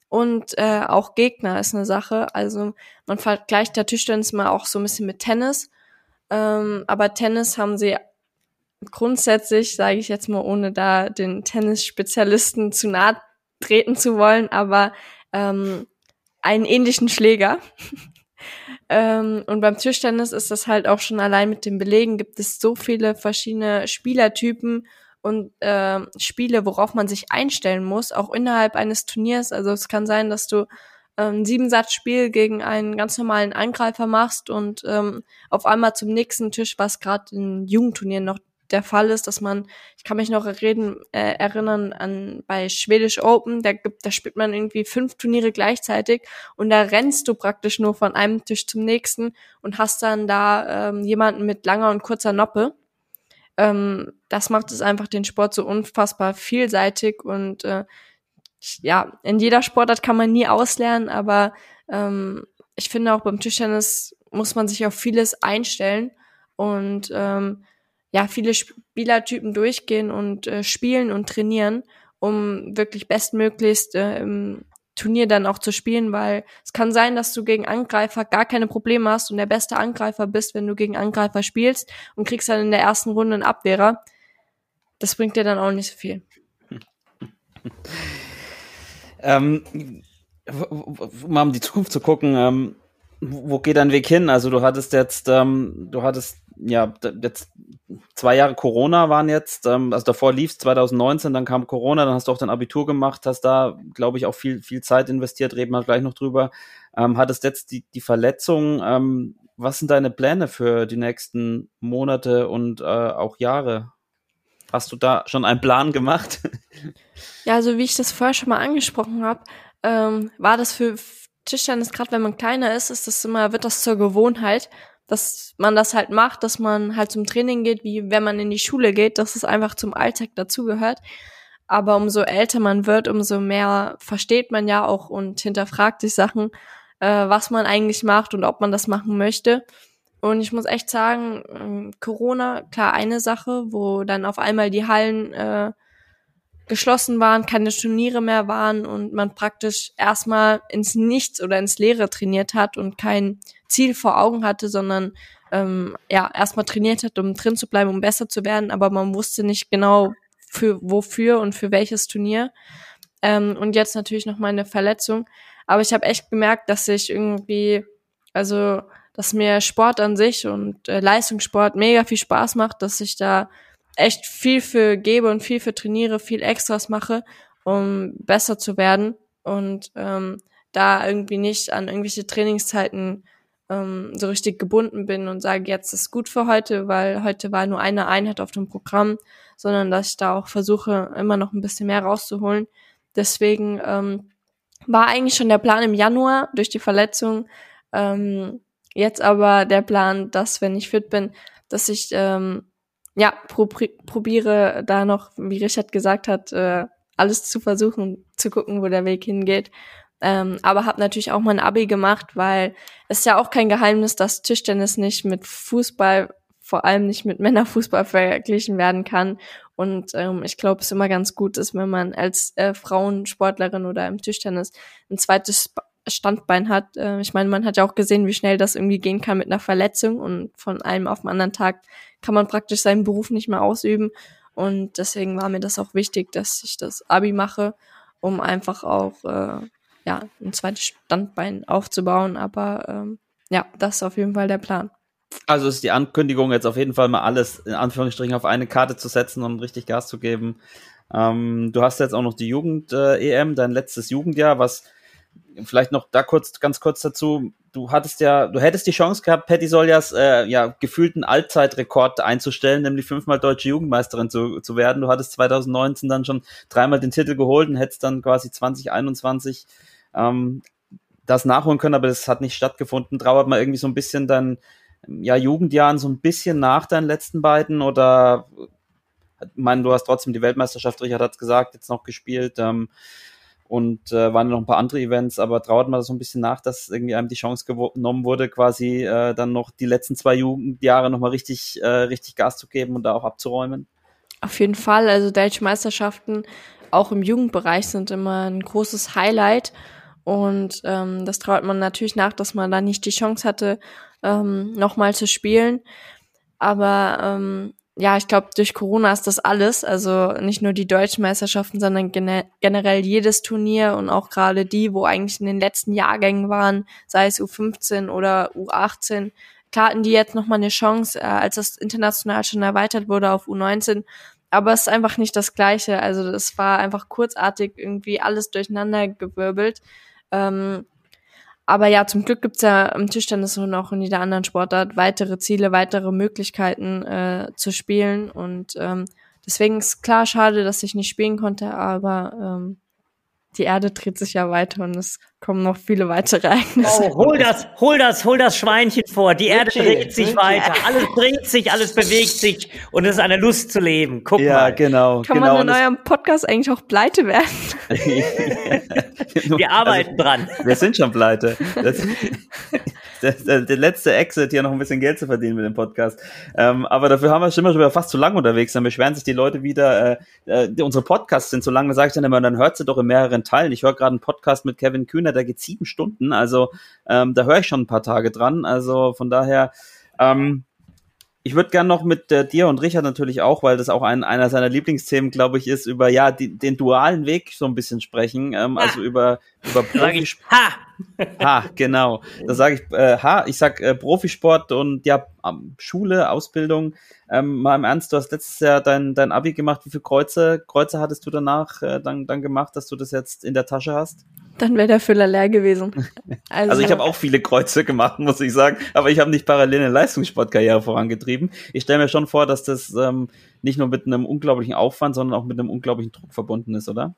Und äh, auch Gegner ist eine Sache. Also man vergleicht der Tischtennis mal auch so ein bisschen mit Tennis. Ähm, aber Tennis haben sie grundsätzlich, sage ich jetzt mal, ohne da den Tennis-Spezialisten zu nahe treten zu wollen, aber ähm, einen ähnlichen Schläger. ähm, und beim Tischtennis ist das halt auch schon allein mit den Belegen gibt es so viele verschiedene Spielertypen und äh, Spiele, worauf man sich einstellen muss, auch innerhalb eines Turniers. Also es kann sein, dass du ähm, ein Siebensatzspiel gegen einen ganz normalen Angreifer machst und ähm, auf einmal zum nächsten Tisch, was gerade in Jugendturnieren noch der Fall ist, dass man, ich kann mich noch reden, äh, erinnern an bei Schwedisch Open, da gibt, da spielt man irgendwie fünf Turniere gleichzeitig und da rennst du praktisch nur von einem Tisch zum nächsten und hast dann da ähm, jemanden mit langer und kurzer Noppe. Ähm, das macht es einfach den Sport so unfassbar vielseitig und äh, ja, in jeder Sportart kann man nie auslernen, aber ähm, ich finde auch beim Tischtennis muss man sich auf vieles einstellen und ähm, ja viele Spielertypen durchgehen und äh, spielen und trainieren, um wirklich bestmöglichst äh, im Turnier dann auch zu spielen, weil es kann sein, dass du gegen Angreifer gar keine Probleme hast und der beste Angreifer bist, wenn du gegen Angreifer spielst und kriegst dann in der ersten Runde einen Abwehrer. Das bringt dir dann auch nicht so viel. ähm, um mal um die Zukunft zu gucken, ähm, wo geht dein Weg hin? Also du hattest jetzt, ähm, du hattest ja jetzt zwei Jahre Corona waren jetzt, ähm, also davor lief es 2019, dann kam Corona, dann hast du auch dein Abitur gemacht, hast da, glaube ich, auch viel, viel Zeit investiert, reden wir gleich noch drüber. Ähm, hattest jetzt die, die Verletzung. Ähm, was sind deine Pläne für die nächsten Monate und äh, auch Jahre? Hast du da schon einen Plan gemacht? Ja, also wie ich das vorher schon mal angesprochen habe, ähm, war das für Tischtennis, gerade wenn man kleiner ist, ist das immer, wird das zur Gewohnheit, dass man das halt macht, dass man halt zum Training geht, wie wenn man in die Schule geht, dass es einfach zum Alltag dazugehört. Aber umso älter man wird, umso mehr versteht man ja auch und hinterfragt sich Sachen, äh, was man eigentlich macht und ob man das machen möchte. Und ich muss echt sagen, ähm, Corona, klar eine Sache, wo dann auf einmal die Hallen äh, geschlossen waren, keine Turniere mehr waren und man praktisch erstmal ins Nichts oder ins Leere trainiert hat und kein Ziel vor Augen hatte, sondern ähm, ja erstmal trainiert hat, um drin zu bleiben, um besser zu werden, aber man wusste nicht genau für wofür und für welches Turnier. Ähm, und jetzt natürlich noch mal eine Verletzung, aber ich habe echt gemerkt, dass ich irgendwie, also dass mir Sport an sich und äh, Leistungssport mega viel Spaß macht, dass ich da echt viel für gebe und viel für trainiere, viel Extras mache, um besser zu werden und ähm, da irgendwie nicht an irgendwelche Trainingszeiten ähm, so richtig gebunden bin und sage, jetzt ist gut für heute, weil heute war nur eine Einheit auf dem Programm, sondern dass ich da auch versuche, immer noch ein bisschen mehr rauszuholen. Deswegen ähm, war eigentlich schon der Plan im Januar durch die Verletzung. Ähm, jetzt aber der Plan, dass wenn ich fit bin, dass ich ähm, ja, probiere da noch, wie Richard gesagt hat, äh, alles zu versuchen, zu gucken, wo der Weg hingeht. Ähm, aber habe natürlich auch mein Abi gemacht, weil es ist ja auch kein Geheimnis, dass Tischtennis nicht mit Fußball, vor allem nicht mit Männerfußball verglichen werden kann. Und ähm, ich glaube, es immer ganz gut ist, wenn man als äh, Frauensportlerin oder im Tischtennis ein zweites Standbein hat. Äh, ich meine, man hat ja auch gesehen, wie schnell das irgendwie gehen kann mit einer Verletzung und von einem auf den anderen Tag kann man praktisch seinen Beruf nicht mehr ausüben. Und deswegen war mir das auch wichtig, dass ich das Abi mache, um einfach auch äh, ja ein zweites Standbein aufzubauen. Aber ähm, ja, das ist auf jeden Fall der Plan. Also ist die Ankündigung jetzt auf jeden Fall mal alles in Anführungsstrichen auf eine Karte zu setzen und richtig Gas zu geben. Ähm, du hast jetzt auch noch die Jugend-EM, äh, dein letztes Jugendjahr, was vielleicht noch da kurz, ganz kurz dazu. Du hattest ja, du hättest die Chance gehabt, Patty Soljas äh, ja gefühlten Allzeitrekord einzustellen, nämlich fünfmal deutsche Jugendmeisterin zu, zu werden. Du hattest 2019 dann schon dreimal den Titel geholt und hättest dann quasi 2021 ähm, das nachholen können, aber das hat nicht stattgefunden. Trauert mal irgendwie so ein bisschen dein ja, Jugendjahren so ein bisschen nach deinen letzten beiden oder ich meine, du hast trotzdem die Weltmeisterschaft, Richard hat gesagt, jetzt noch gespielt. Ähm, und äh, waren noch ein paar andere Events, aber trauert man so ein bisschen nach, dass irgendwie einem die Chance genommen wurde, quasi äh, dann noch die letzten zwei Jugendjahre nochmal richtig, äh, richtig Gas zu geben und da auch abzuräumen? Auf jeden Fall, also deutsche Meisterschaften auch im Jugendbereich sind immer ein großes Highlight und ähm, das traut man natürlich nach, dass man da nicht die Chance hatte, ähm, nochmal zu spielen. Aber ähm, ja, ich glaube, durch Corona ist das alles. Also nicht nur die deutschen Meisterschaften, sondern gene generell jedes Turnier und auch gerade die, wo eigentlich in den letzten Jahrgängen waren, sei es U15 oder U18. Klar die jetzt nochmal eine Chance, äh, als das international schon erweitert wurde auf U19. Aber es ist einfach nicht das Gleiche. Also es war einfach kurzartig irgendwie alles durcheinander gewirbelt. Ähm, aber ja, zum Glück gibt's ja im Tischtennis und auch in jeder anderen Sportart weitere Ziele, weitere Möglichkeiten äh, zu spielen. Und ähm, deswegen ist klar schade, dass ich nicht spielen konnte, aber ähm, die Erde dreht sich ja weiter und es kommen noch viele weitere Ereignisse. Oh, hol das, hol das, hol das Schweinchen vor. Die Erde dreht sich weiter. Alles dreht sich, alles bewegt sich und es ist eine Lust zu leben. Guck ja, mal. Ja, genau. Kann genau. man in eurem Podcast eigentlich auch pleite werden? Wir arbeiten dran. Wir sind schon pleite. Das, der, der, der, letzte Exit, hier noch ein bisschen Geld zu verdienen mit dem Podcast. Ähm, aber dafür haben wir schon mal fast zu lang unterwegs. Dann beschweren sich die Leute wieder, äh, äh, unsere Podcasts sind zu lang. Da sage ich dann immer, dann hört sie doch in mehreren Teilen. Ich höre gerade einen Podcast mit Kevin Kühner, der geht sieben Stunden. Also ähm, da höre ich schon ein paar Tage dran. Also von daher, ähm, ich würde gern noch mit äh, dir und Richard natürlich auch, weil das auch ein, einer seiner Lieblingsthemen, glaube ich, ist, über ja die, den dualen Weg so ein bisschen sprechen. Ähm, also über über Profi. Ha! Ha, genau. Da sage ich, äh, ha, ich sag äh, Profisport und ja, Schule, Ausbildung. Ähm, mal im Ernst, du hast letztes Jahr dein, dein Abi gemacht. Wie viele Kreuze, Kreuze hattest du danach äh, dann, dann gemacht, dass du das jetzt in der Tasche hast? Dann wäre der Füller leer gewesen. Also, also ich habe auch viele Kreuze gemacht, muss ich sagen, aber ich habe nicht parallel eine Leistungssportkarriere vorangetrieben. Ich stelle mir schon vor, dass das ähm, nicht nur mit einem unglaublichen Aufwand, sondern auch mit einem unglaublichen Druck verbunden ist, oder?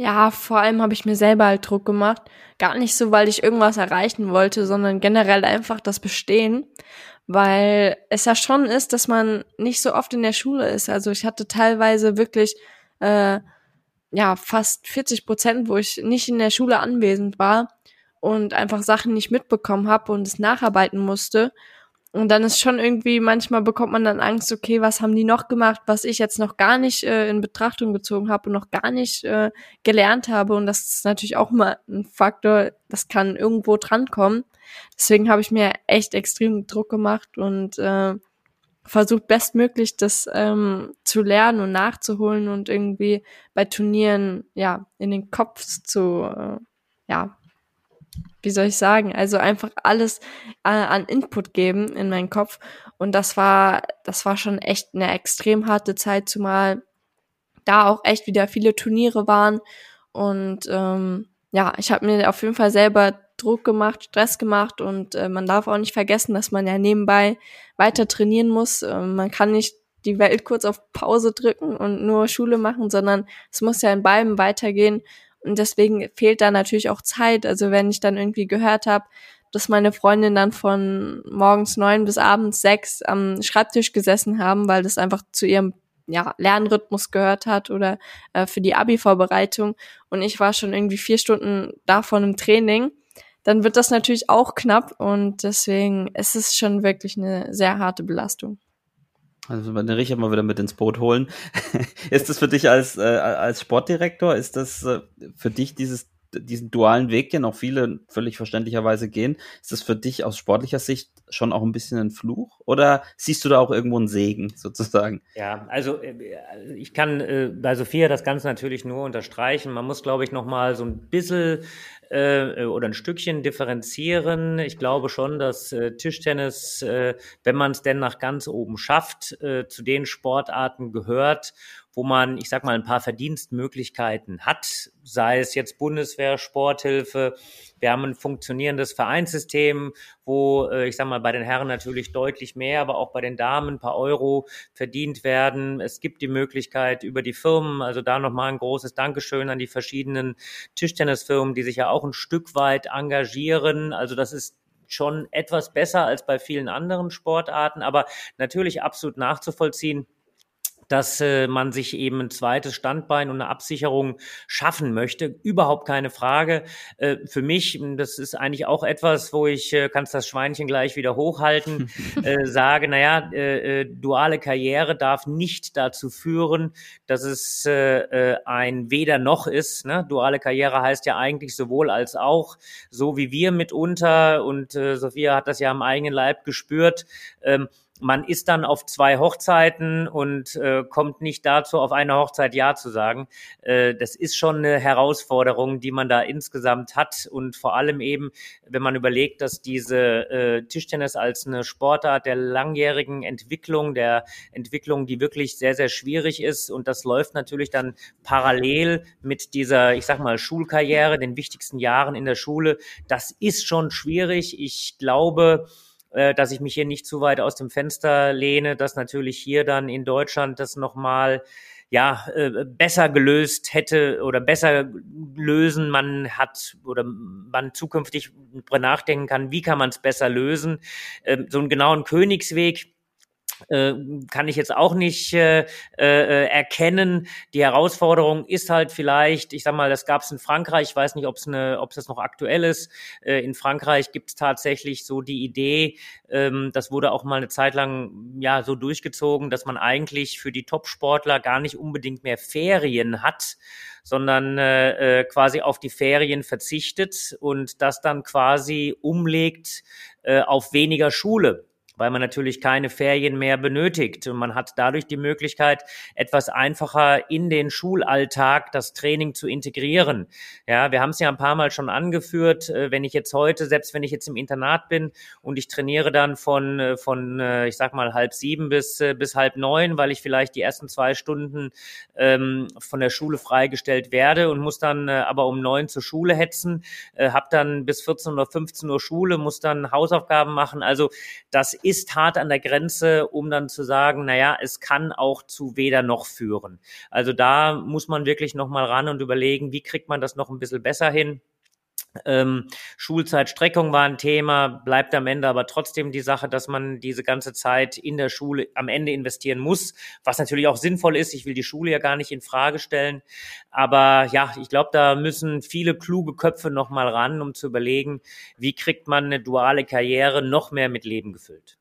Ja, vor allem habe ich mir selber halt Druck gemacht. Gar nicht so, weil ich irgendwas erreichen wollte, sondern generell einfach das Bestehen. Weil es ja schon ist, dass man nicht so oft in der Schule ist. Also ich hatte teilweise wirklich äh, ja fast 40 Prozent, wo ich nicht in der Schule anwesend war und einfach Sachen nicht mitbekommen habe und es nacharbeiten musste. Und dann ist schon irgendwie, manchmal bekommt man dann Angst, okay, was haben die noch gemacht, was ich jetzt noch gar nicht äh, in Betrachtung gezogen habe und noch gar nicht äh, gelernt habe. Und das ist natürlich auch mal ein Faktor, das kann irgendwo drankommen. Deswegen habe ich mir echt extrem Druck gemacht und äh, versucht bestmöglich das ähm, zu lernen und nachzuholen und irgendwie bei Turnieren ja in den Kopf zu äh, ja wie soll ich sagen, also einfach alles äh, an Input geben in meinen Kopf. Und das war, das war schon echt eine extrem harte Zeit, zumal da auch echt wieder viele Turniere waren. Und ähm, ja, ich habe mir auf jeden Fall selber Druck gemacht, Stress gemacht und äh, man darf auch nicht vergessen, dass man ja nebenbei weiter trainieren muss. Äh, man kann nicht die Welt kurz auf Pause drücken und nur Schule machen, sondern es muss ja in beiden weitergehen. Und deswegen fehlt da natürlich auch Zeit. Also wenn ich dann irgendwie gehört habe, dass meine Freundin dann von morgens neun bis abends sechs am Schreibtisch gesessen haben, weil das einfach zu ihrem ja, Lernrhythmus gehört hat oder äh, für die Abi-Vorbereitung und ich war schon irgendwie vier Stunden davon im Training, dann wird das natürlich auch knapp und deswegen ist es schon wirklich eine sehr harte Belastung. Also wenn den Richard mal wieder mit ins Boot holen. ist das für dich als, äh, als Sportdirektor, ist das äh, für dich dieses, diesen dualen Weg, den auch viele völlig verständlicherweise gehen, ist das für dich aus sportlicher Sicht schon auch ein bisschen ein Fluch? Oder siehst du da auch irgendwo einen Segen sozusagen? Ja, also äh, ich kann äh, bei Sophia das Ganze natürlich nur unterstreichen. Man muss, glaube ich, noch mal so ein bisschen äh, oder ein Stückchen differenzieren. Ich glaube schon, dass äh, Tischtennis, äh, wenn man es denn nach ganz oben schafft, äh, zu den Sportarten gehört, wo man, ich sag mal, ein paar Verdienstmöglichkeiten hat, sei es jetzt Bundeswehr, Sporthilfe. Wir haben ein funktionierendes Vereinssystem, wo, äh, ich sag mal, bei den Herren natürlich deutlich mehr, aber auch bei den Damen ein paar Euro verdient werden. Es gibt die Möglichkeit über die Firmen, also da nochmal ein großes Dankeschön an die verschiedenen Tischtennisfirmen, die sich ja auch ein Stück weit engagieren. Also das ist schon etwas besser als bei vielen anderen Sportarten, aber natürlich absolut nachzuvollziehen dass äh, man sich eben ein zweites Standbein und eine Absicherung schaffen möchte. Überhaupt keine Frage. Äh, für mich, das ist eigentlich auch etwas, wo ich, äh, kannst das Schweinchen gleich wieder hochhalten, äh, sage, naja, äh, äh, duale Karriere darf nicht dazu führen, dass es äh, äh, ein Weder noch ist. Ne? Duale Karriere heißt ja eigentlich sowohl als auch, so wie wir mitunter, und äh, Sophia hat das ja am eigenen Leib gespürt, ähm, man ist dann auf zwei Hochzeiten und äh, kommt nicht dazu, auf eine Hochzeit Ja zu sagen. Äh, das ist schon eine Herausforderung, die man da insgesamt hat. Und vor allem eben, wenn man überlegt, dass diese äh, Tischtennis als eine Sportart der langjährigen Entwicklung, der Entwicklung, die wirklich sehr, sehr schwierig ist. Und das läuft natürlich dann parallel mit dieser, ich sag mal, Schulkarriere, den wichtigsten Jahren in der Schule. Das ist schon schwierig. Ich glaube, äh, dass ich mich hier nicht zu weit aus dem Fenster lehne, dass natürlich hier dann in Deutschland das nochmal ja, äh, besser gelöst hätte oder besser lösen. Man hat oder man zukünftig nachdenken kann, wie kann man es besser lösen. Ähm, so einen genauen Königsweg äh, kann ich jetzt auch nicht äh, äh, erkennen. Die Herausforderung ist halt vielleicht, ich sag mal, das gab es in Frankreich, ich weiß nicht, ob es eine, das noch aktuell ist. Äh, in Frankreich gibt es tatsächlich so die Idee, ähm, das wurde auch mal eine Zeit lang ja so durchgezogen, dass man eigentlich für die Top-Sportler gar nicht unbedingt mehr Ferien hat, sondern äh, äh quasi auf die Ferien verzichtet und das dann quasi umlegt äh, auf weniger Schule weil man natürlich keine Ferien mehr benötigt. Und man hat dadurch die Möglichkeit, etwas einfacher in den Schulalltag das Training zu integrieren. Ja, wir haben es ja ein paar Mal schon angeführt. Äh, wenn ich jetzt heute, selbst wenn ich jetzt im Internat bin und ich trainiere dann von, äh, von äh, ich sag mal, halb sieben bis, bis halb neun, weil ich vielleicht die ersten zwei Stunden ähm, von der Schule freigestellt werde und muss dann aber um neun zur Schule hetzen, äh, habe dann bis 14 oder 15 Uhr Schule, muss dann Hausaufgaben machen. Also das ist hart an der Grenze, um dann zu sagen, naja, es kann auch zu weder noch führen. Also da muss man wirklich nochmal ran und überlegen, wie kriegt man das noch ein bisschen besser hin. Ähm, Schulzeitstreckung war ein Thema, bleibt am Ende aber trotzdem die Sache, dass man diese ganze Zeit in der Schule am Ende investieren muss, was natürlich auch sinnvoll ist. Ich will die Schule ja gar nicht in Frage stellen. Aber ja, ich glaube, da müssen viele kluge Köpfe nochmal ran, um zu überlegen, wie kriegt man eine duale Karriere noch mehr mit Leben gefüllt.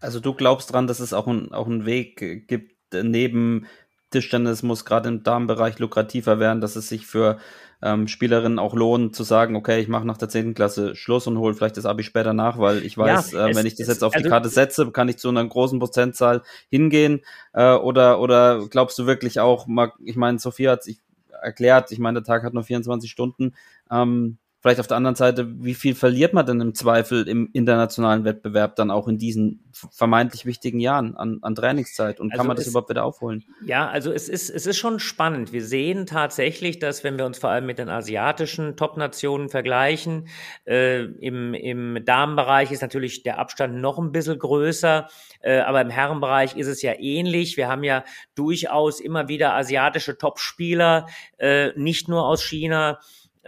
Also du glaubst dran, dass es auch, ein, auch einen Weg gibt, neben Tischtennis muss gerade im Damenbereich lukrativer werden, dass es sich für ähm, Spielerinnen auch lohnt, zu sagen, okay, ich mache nach der 10. Klasse Schluss und hole vielleicht das Abi später nach, weil ich weiß, ja, äh, wenn ich das jetzt auf also, die Karte setze, kann ich zu einer großen Prozentzahl hingehen. Äh, oder, oder glaubst du wirklich auch, ich meine, Sophia hat sich erklärt, ich meine, der Tag hat nur 24 Stunden. Ähm, vielleicht auf der anderen Seite, wie viel verliert man denn im Zweifel im internationalen Wettbewerb dann auch in diesen vermeintlich wichtigen Jahren an, an Trainingszeit und also kann man das es, überhaupt wieder aufholen? Ja, also es ist, es ist schon spannend. Wir sehen tatsächlich, dass wenn wir uns vor allem mit den asiatischen Top-Nationen vergleichen, äh, im, im Damenbereich ist natürlich der Abstand noch ein bisschen größer, äh, aber im Herrenbereich ist es ja ähnlich. Wir haben ja durchaus immer wieder asiatische Top-Spieler, äh, nicht nur aus China,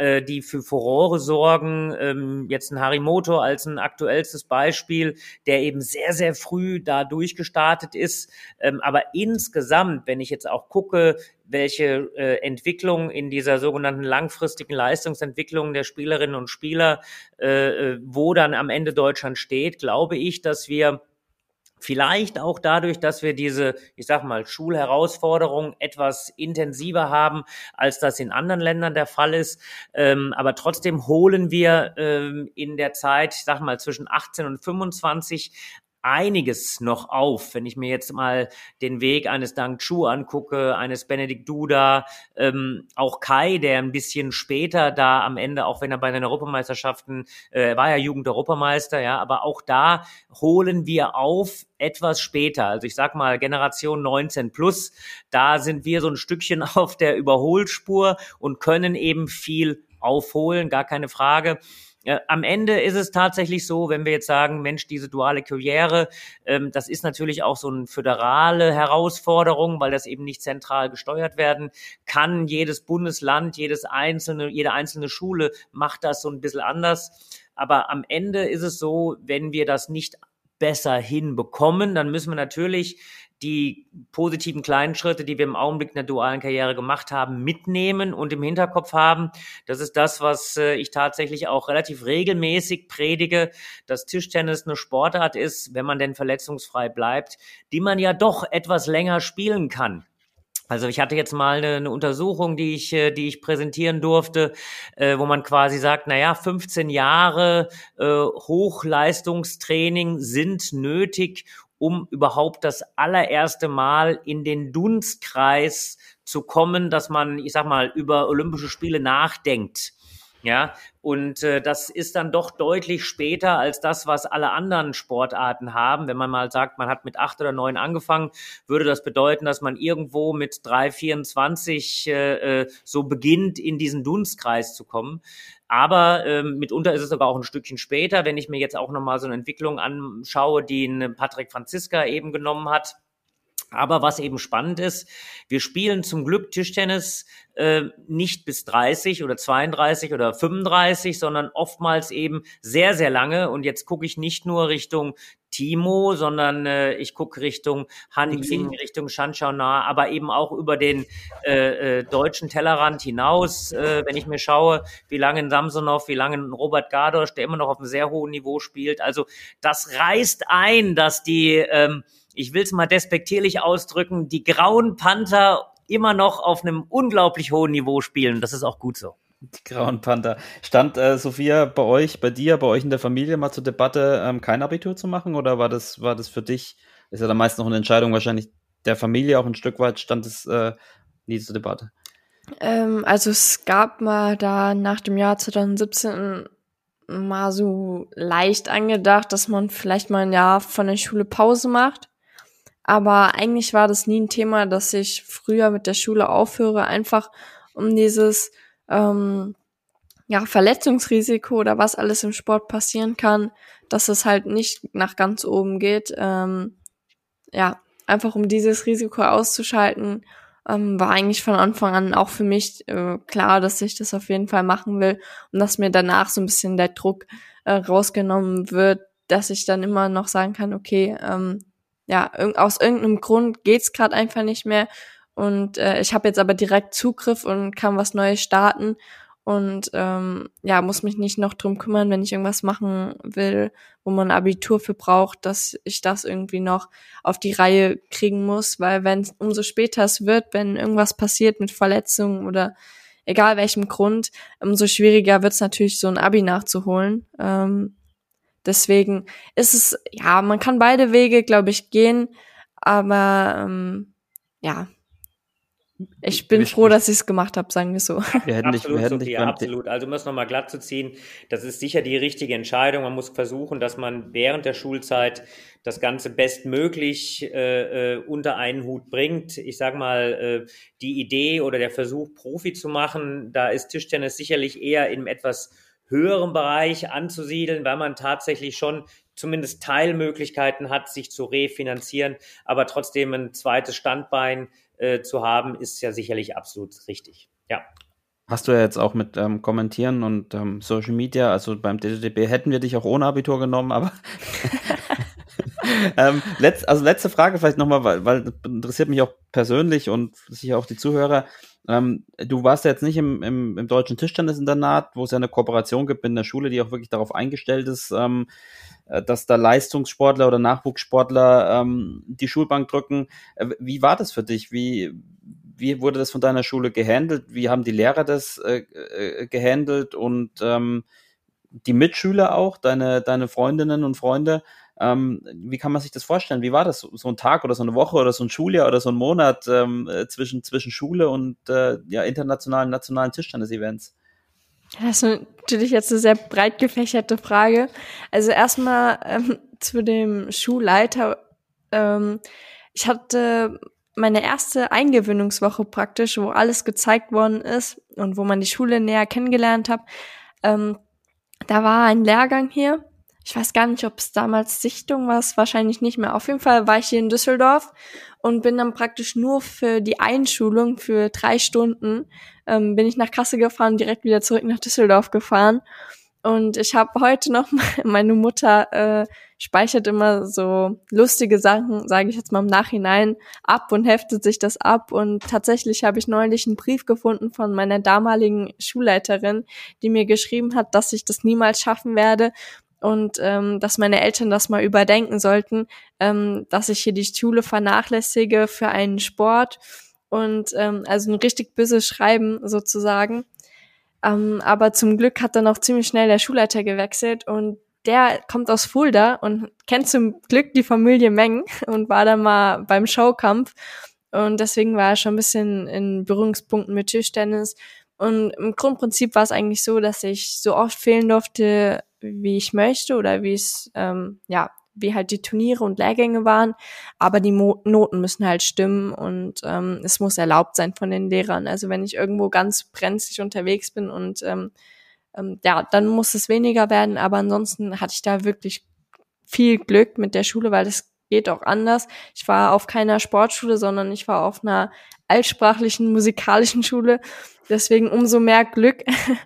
äh, die für Furore sorgen. Ähm, jetzt ein Harimoto als ein aktuellstes Beispiel, der eben sehr, sehr früh da durchgestartet ist. Ähm, aber insgesamt, wenn ich jetzt auch gucke, welche äh, Entwicklung in dieser sogenannten langfristigen Leistungsentwicklung der Spielerinnen und Spieler, äh, äh wo dann am Ende Deutschland steht, glaube ich, dass wir Vielleicht auch dadurch, dass wir diese, ich sag mal, Schulherausforderungen etwas intensiver haben, als das in anderen Ländern der Fall ist. Ähm, aber trotzdem holen wir ähm, in der Zeit, ich sag mal, zwischen 18 und 25 einiges noch auf. Wenn ich mir jetzt mal den Weg eines Dang Chu angucke, eines Benedikt Duda, ähm, auch Kai, der ein bisschen später da am Ende, auch wenn er bei den Europameisterschaften, äh, war ja Jugend-Europameister, ja, aber auch da holen wir auf etwas später. Also ich sag mal Generation 19 plus, da sind wir so ein Stückchen auf der Überholspur und können eben viel aufholen, gar keine Frage. Äh, am Ende ist es tatsächlich so, wenn wir jetzt sagen, Mensch, diese duale Karriere, ähm, das ist natürlich auch so eine föderale Herausforderung, weil das eben nicht zentral gesteuert werden kann. Jedes Bundesland, jedes einzelne, jede einzelne Schule macht das so ein bisschen anders. Aber am Ende ist es so, wenn wir das nicht besser hinbekommen, dann müssen wir natürlich die positiven kleinen Schritte, die wir im Augenblick in der dualen Karriere gemacht haben, mitnehmen und im Hinterkopf haben. Das ist das, was äh, ich tatsächlich auch relativ regelmäßig predige, dass Tischtennis eine Sportart ist, wenn man denn verletzungsfrei bleibt, die man ja doch etwas länger spielen kann. Also ich hatte jetzt mal eine, eine, Untersuchung, die ich, äh, die ich präsentieren durfte, äh, wo man quasi sagt, na ja, 15 Jahre äh, Hochleistungstraining sind nötig, um überhaupt das allererste Mal in den Dunstkreis zu kommen, dass man, ich sag mal, über Olympische Spiele nachdenkt. Ja, und äh, das ist dann doch deutlich später als das, was alle anderen Sportarten haben. Wenn man mal sagt, man hat mit acht oder neun angefangen, würde das bedeuten, dass man irgendwo mit drei, 24 äh, äh, so beginnt, in diesen Dunstkreis zu kommen. Aber ähm, mitunter ist es sogar auch ein Stückchen später, wenn ich mir jetzt auch nochmal so eine Entwicklung anschaue, die ein Patrick Franziska eben genommen hat. Aber was eben spannend ist, wir spielen zum Glück Tischtennis äh, nicht bis 30 oder 32 oder 35, sondern oftmals eben sehr, sehr lange. Und jetzt gucke ich nicht nur Richtung Timo, sondern äh, ich gucke Richtung Han Ying, Richtung Shanshana, aber eben auch über den äh, äh, deutschen Tellerrand hinaus, äh, wenn ich mir schaue, wie lange ein Samsonov, wie lange ein Robert Gardosch, der immer noch auf einem sehr hohen Niveau spielt. Also das reißt ein, dass die ähm, ich will es mal despektierlich ausdrücken, die grauen Panther immer noch auf einem unglaublich hohen Niveau spielen. Das ist auch gut so. Die Grauen Panther. Stand äh, Sophia bei euch, bei dir, bei euch in der Familie mal zur Debatte, ähm, kein Abitur zu machen? Oder war das, war das für dich, ist ja dann meist noch eine Entscheidung wahrscheinlich der Familie auch ein Stück weit, stand es äh, nie zur Debatte? Ähm, also es gab mal da nach dem Jahr 2017 mal so leicht angedacht, dass man vielleicht mal ein Jahr von der Schule Pause macht. Aber eigentlich war das nie ein Thema, dass ich früher mit der Schule aufhöre, einfach um dieses ähm, ja, Verletzungsrisiko oder was alles im Sport passieren kann, dass es halt nicht nach ganz oben geht. Ähm, ja, einfach um dieses Risiko auszuschalten, ähm, war eigentlich von Anfang an auch für mich äh, klar, dass ich das auf jeden Fall machen will und dass mir danach so ein bisschen der Druck äh, rausgenommen wird, dass ich dann immer noch sagen kann, okay, ähm, ja, aus irgendeinem Grund geht's gerade einfach nicht mehr. Und äh, ich habe jetzt aber direkt Zugriff und kann was Neues starten. Und ähm, ja, muss mich nicht noch drum kümmern, wenn ich irgendwas machen will, wo man Abitur für braucht, dass ich das irgendwie noch auf die Reihe kriegen muss, weil wenn umso später es wird, wenn irgendwas passiert mit Verletzungen oder egal welchem Grund, umso schwieriger wird es natürlich so ein Abi nachzuholen. Ähm, deswegen ist es, ja, man kann beide Wege, glaube ich, gehen, aber ähm, ja, ich bin froh, dass ich es gemacht habe, sagen wir so. Wir hätten nicht, absolut, wir hätten nicht Sophia, absolut. Also um es nochmal glatt zu ziehen, das ist sicher die richtige Entscheidung. Man muss versuchen, dass man während der Schulzeit das Ganze bestmöglich äh, äh, unter einen Hut bringt. Ich sage mal, äh, die Idee oder der Versuch, Profi zu machen, da ist Tischtennis sicherlich eher in etwas höheren Bereich anzusiedeln, weil man tatsächlich schon zumindest Teilmöglichkeiten hat, sich zu refinanzieren, aber trotzdem ein zweites Standbein äh, zu haben, ist ja sicherlich absolut richtig. Ja. Hast du ja jetzt auch mit ähm, Kommentieren und ähm, Social Media, also beim DDDB hätten wir dich auch ohne Abitur genommen, aber ähm, letzt, also letzte Frage vielleicht nochmal, weil, weil interessiert mich auch persönlich und sicher auch die Zuhörer. Ähm, du warst ja jetzt nicht im, im, im deutschen Tischtennisinternat, wo es ja eine Kooperation gibt in der Schule, die auch wirklich darauf eingestellt ist, ähm, äh, dass da Leistungssportler oder Nachwuchssportler ähm, die Schulbank drücken. Äh, wie war das für dich? Wie, wie wurde das von deiner Schule gehandelt? Wie haben die Lehrer das äh, äh, gehandelt und ähm, die Mitschüler auch, deine, deine Freundinnen und Freunde? Ähm, wie kann man sich das vorstellen? Wie war das? So ein Tag oder so eine Woche oder so ein Schuljahr oder so ein Monat ähm, äh, zwischen, zwischen Schule und äh, ja, internationalen, nationalen Tischtennis-Events? Das ist natürlich jetzt eine sehr breit gefächerte Frage. Also erstmal ähm, zu dem Schulleiter. Ähm, ich hatte meine erste Eingewöhnungswoche praktisch, wo alles gezeigt worden ist und wo man die Schule näher kennengelernt hat. Ähm, da war ein Lehrgang hier. Ich weiß gar nicht, ob es damals Sichtung war, wahrscheinlich nicht mehr. Auf jeden Fall war ich hier in Düsseldorf und bin dann praktisch nur für die Einschulung für drei Stunden ähm, bin ich nach Kassel gefahren, direkt wieder zurück nach Düsseldorf gefahren. Und ich habe heute noch, meine Mutter äh, speichert immer so lustige Sachen, sage ich jetzt mal im Nachhinein, ab und heftet sich das ab. Und tatsächlich habe ich neulich einen Brief gefunden von meiner damaligen Schulleiterin, die mir geschrieben hat, dass ich das niemals schaffen werde und ähm, dass meine Eltern das mal überdenken sollten, ähm, dass ich hier die Schule vernachlässige für einen Sport und ähm, also ein richtig böses Schreiben sozusagen. Ähm, aber zum Glück hat dann auch ziemlich schnell der Schulleiter gewechselt und der kommt aus Fulda und kennt zum Glück die Familie Meng und war dann mal beim Showkampf und deswegen war er schon ein bisschen in Berührungspunkten mit Tischtennis und im Grundprinzip war es eigentlich so, dass ich so oft fehlen durfte, wie ich möchte oder wie es ähm, ja wie halt die Turniere und Lehrgänge waren, aber die Mo Noten müssen halt stimmen und ähm, es muss erlaubt sein von den Lehrern. Also wenn ich irgendwo ganz brenzlig unterwegs bin und ähm, ähm, ja, dann muss es weniger werden, aber ansonsten hatte ich da wirklich viel Glück mit der Schule, weil das geht auch anders. Ich war auf keiner Sportschule, sondern ich war auf einer altsprachlichen musikalischen Schule. Deswegen umso mehr Glück.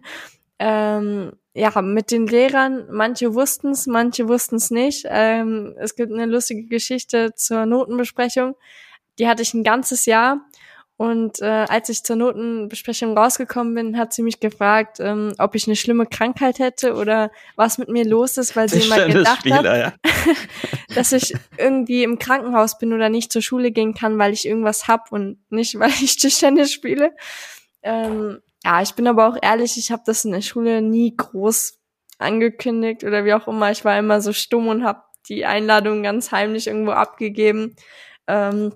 ähm, ja, mit den Lehrern, manche wussten es, manche wussten es nicht. Ähm, es gibt eine lustige Geschichte zur Notenbesprechung. Die hatte ich ein ganzes Jahr. Und äh, als ich zur Notenbesprechung rausgekommen bin, hat sie mich gefragt, ähm, ob ich eine schlimme Krankheit hätte oder was mit mir los ist, weil sie immer gedacht Spieler, hat, ja. dass ich irgendwie im Krankenhaus bin oder nicht zur Schule gehen kann, weil ich irgendwas hab und nicht, weil ich Tischtennis spiele. Ähm, ja, ich bin aber auch ehrlich, ich habe das in der Schule nie groß angekündigt oder wie auch immer. Ich war immer so stumm und habe die Einladung ganz heimlich irgendwo abgegeben. Ähm,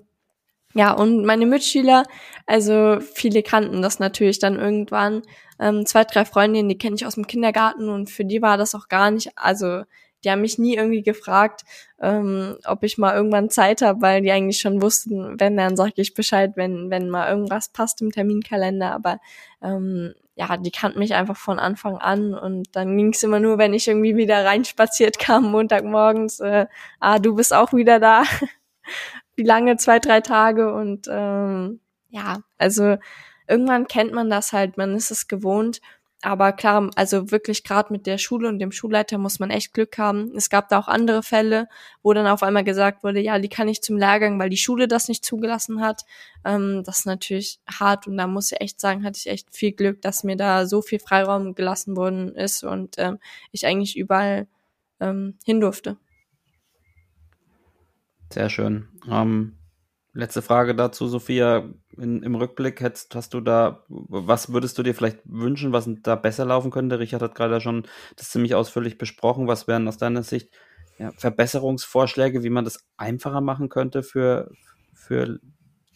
ja, und meine Mitschüler, also viele kannten das natürlich dann irgendwann. Ähm, zwei, drei Freundinnen, die kenne ich aus dem Kindergarten und für die war das auch gar nicht, also die haben mich nie irgendwie gefragt, ähm, ob ich mal irgendwann Zeit habe, weil die eigentlich schon wussten, wenn, dann sage ich Bescheid, wenn, wenn mal irgendwas passt im Terminkalender. Aber ähm, ja, die kannten mich einfach von Anfang an und dann ging es immer nur, wenn ich irgendwie wieder reinspaziert kam, Montagmorgens, äh, ah, du bist auch wieder da. Wie lange? Zwei, drei Tage und ähm, ja, also irgendwann kennt man das halt, man ist es gewohnt aber klar, also wirklich gerade mit der Schule und dem Schulleiter muss man echt Glück haben. Es gab da auch andere Fälle, wo dann auf einmal gesagt wurde, ja, die kann ich zum Lehrgang, weil die Schule das nicht zugelassen hat. Ähm, das ist natürlich hart und da muss ich echt sagen, hatte ich echt viel Glück, dass mir da so viel Freiraum gelassen worden ist und ähm, ich eigentlich überall ähm, hin durfte. Sehr schön. Ähm, Letzte Frage dazu, Sophia. In, Im Rückblick hättest, hast du da, was würdest du dir vielleicht wünschen, was da besser laufen könnte? Richard hat gerade schon das ziemlich ausführlich besprochen. Was wären aus deiner Sicht ja, Verbesserungsvorschläge, wie man das einfacher machen könnte für, für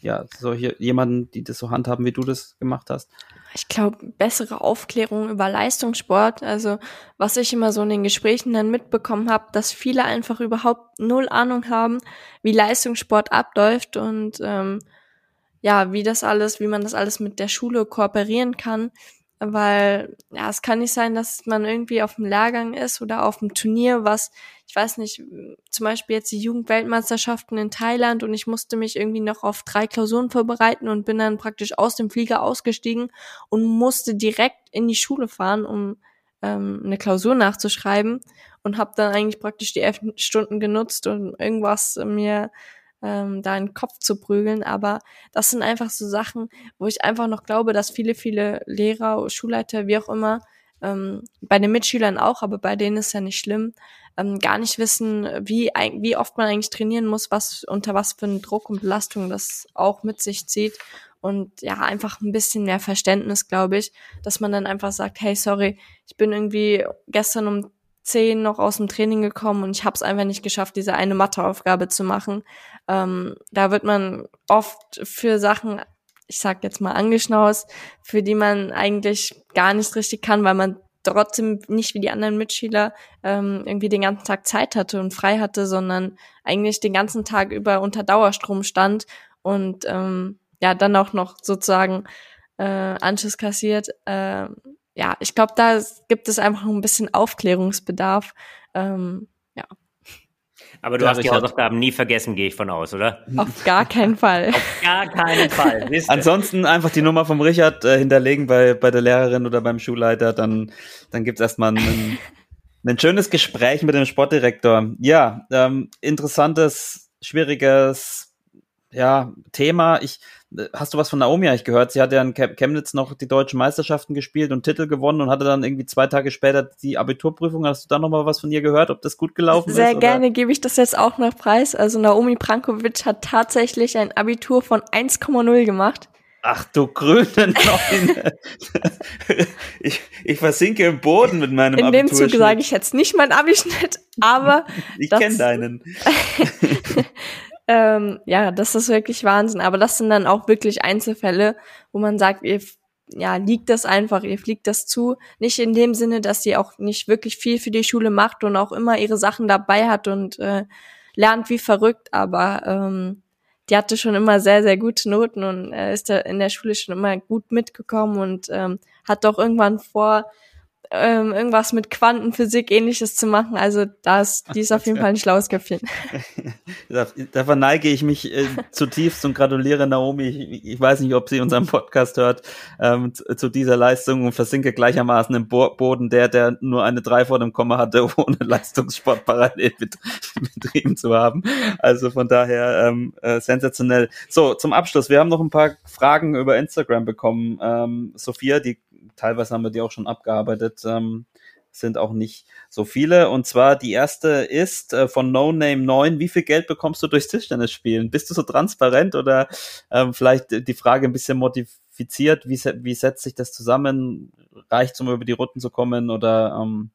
ja, solche jemanden, die das so handhaben, wie du das gemacht hast? Ich glaube, bessere Aufklärung über Leistungssport. Also was ich immer so in den Gesprächen dann mitbekommen habe, dass viele einfach überhaupt null Ahnung haben, wie Leistungssport abläuft und ähm, ja, wie das alles, wie man das alles mit der Schule kooperieren kann. Weil ja, es kann nicht sein, dass man irgendwie auf dem Lehrgang ist oder auf dem Turnier, was, ich weiß nicht, zum Beispiel jetzt die Jugendweltmeisterschaften in Thailand und ich musste mich irgendwie noch auf drei Klausuren vorbereiten und bin dann praktisch aus dem Flieger ausgestiegen und musste direkt in die Schule fahren, um ähm, eine Klausur nachzuschreiben und habe dann eigentlich praktisch die elf Stunden genutzt und irgendwas mir ähm, da in den Kopf zu prügeln. Aber das sind einfach so Sachen, wo ich einfach noch glaube, dass viele, viele Lehrer, Schulleiter, wie auch immer, ähm, bei den Mitschülern auch, aber bei denen ist ja nicht schlimm, ähm, gar nicht wissen, wie, wie oft man eigentlich trainieren muss, was unter was für einen Druck und Belastung das auch mit sich zieht. Und ja, einfach ein bisschen mehr Verständnis, glaube ich, dass man dann einfach sagt, hey, sorry, ich bin irgendwie gestern um zehn noch aus dem Training gekommen und ich habe es einfach nicht geschafft, diese eine Matheaufgabe zu machen. Ähm, da wird man oft für Sachen, ich sag jetzt mal angeschnaust, für die man eigentlich gar nicht richtig kann, weil man trotzdem nicht wie die anderen Mitschüler ähm, irgendwie den ganzen Tag Zeit hatte und frei hatte, sondern eigentlich den ganzen Tag über unter Dauerstrom stand und ähm, ja dann auch noch sozusagen äh, Anschiss kassiert. Äh, ja, ich glaube, da gibt es einfach ein bisschen Aufklärungsbedarf. Ähm, ja. Aber du ja, hast die Hausaufgaben nie vergessen, gehe ich von aus, oder? Auf gar keinen Fall. Auf gar keinen Fall. Ansonsten einfach die Nummer vom Richard äh, hinterlegen bei, bei der Lehrerin oder beim Schulleiter, dann, dann gibt's erstmal ein, ein schönes Gespräch mit dem Sportdirektor. Ja, ähm, interessantes, schwieriges ja, Thema. Ich hast du was von Naomi eigentlich gehört? Sie hat ja in Chemnitz noch die deutschen Meisterschaften gespielt und Titel gewonnen und hatte dann irgendwie zwei Tage später die Abiturprüfung. Hast du da noch mal was von ihr gehört, ob das gut gelaufen Sehr ist? Sehr gerne gebe ich das jetzt auch noch preis. Also Naomi Prankovic hat tatsächlich ein Abitur von 1,0 gemacht. Ach du grüne Neune. ich, ich versinke im Boden mit meinem In dem Zug sage ich jetzt nicht mein Abischnitt, aber ich kenne deinen. Ähm, ja, das ist wirklich Wahnsinn. Aber das sind dann auch wirklich Einzelfälle, wo man sagt, ihr ja, liegt das einfach, ihr fliegt das zu. Nicht in dem Sinne, dass sie auch nicht wirklich viel für die Schule macht und auch immer ihre Sachen dabei hat und äh, lernt wie verrückt, aber ähm, die hatte schon immer sehr, sehr gute Noten und äh, ist da in der Schule schon immer gut mitgekommen und ähm, hat doch irgendwann vor, ähm, irgendwas mit Quantenphysik ähnliches zu machen. Also da ist, die ist auf jeden Fall ein schlaues Köpfchen. da, verneige ich mich äh, zutiefst und gratuliere Naomi. Ich, ich, weiß nicht, ob sie unseren Podcast hört, ähm, zu, zu, dieser Leistung und versinke gleichermaßen im Bo Boden der, der nur eine drei vor dem Komma hatte, ohne Leistungssport parallel betrieben zu haben. Also von daher ähm, äh, sensationell. So, zum Abschluss. Wir haben noch ein paar Fragen über Instagram bekommen. Ähm, Sophia, die teilweise haben wir die auch schon abgearbeitet, ähm, sind auch nicht so viele. Und zwar die erste ist äh, von No Name 9. Wie viel Geld bekommst du durchs Tischtennis spielen? Bist du so transparent oder ähm, vielleicht die Frage ein bisschen motiv qualifiziert? Wie, wie setzt sich das zusammen? Reicht es, um über die Runden zu kommen oder ähm,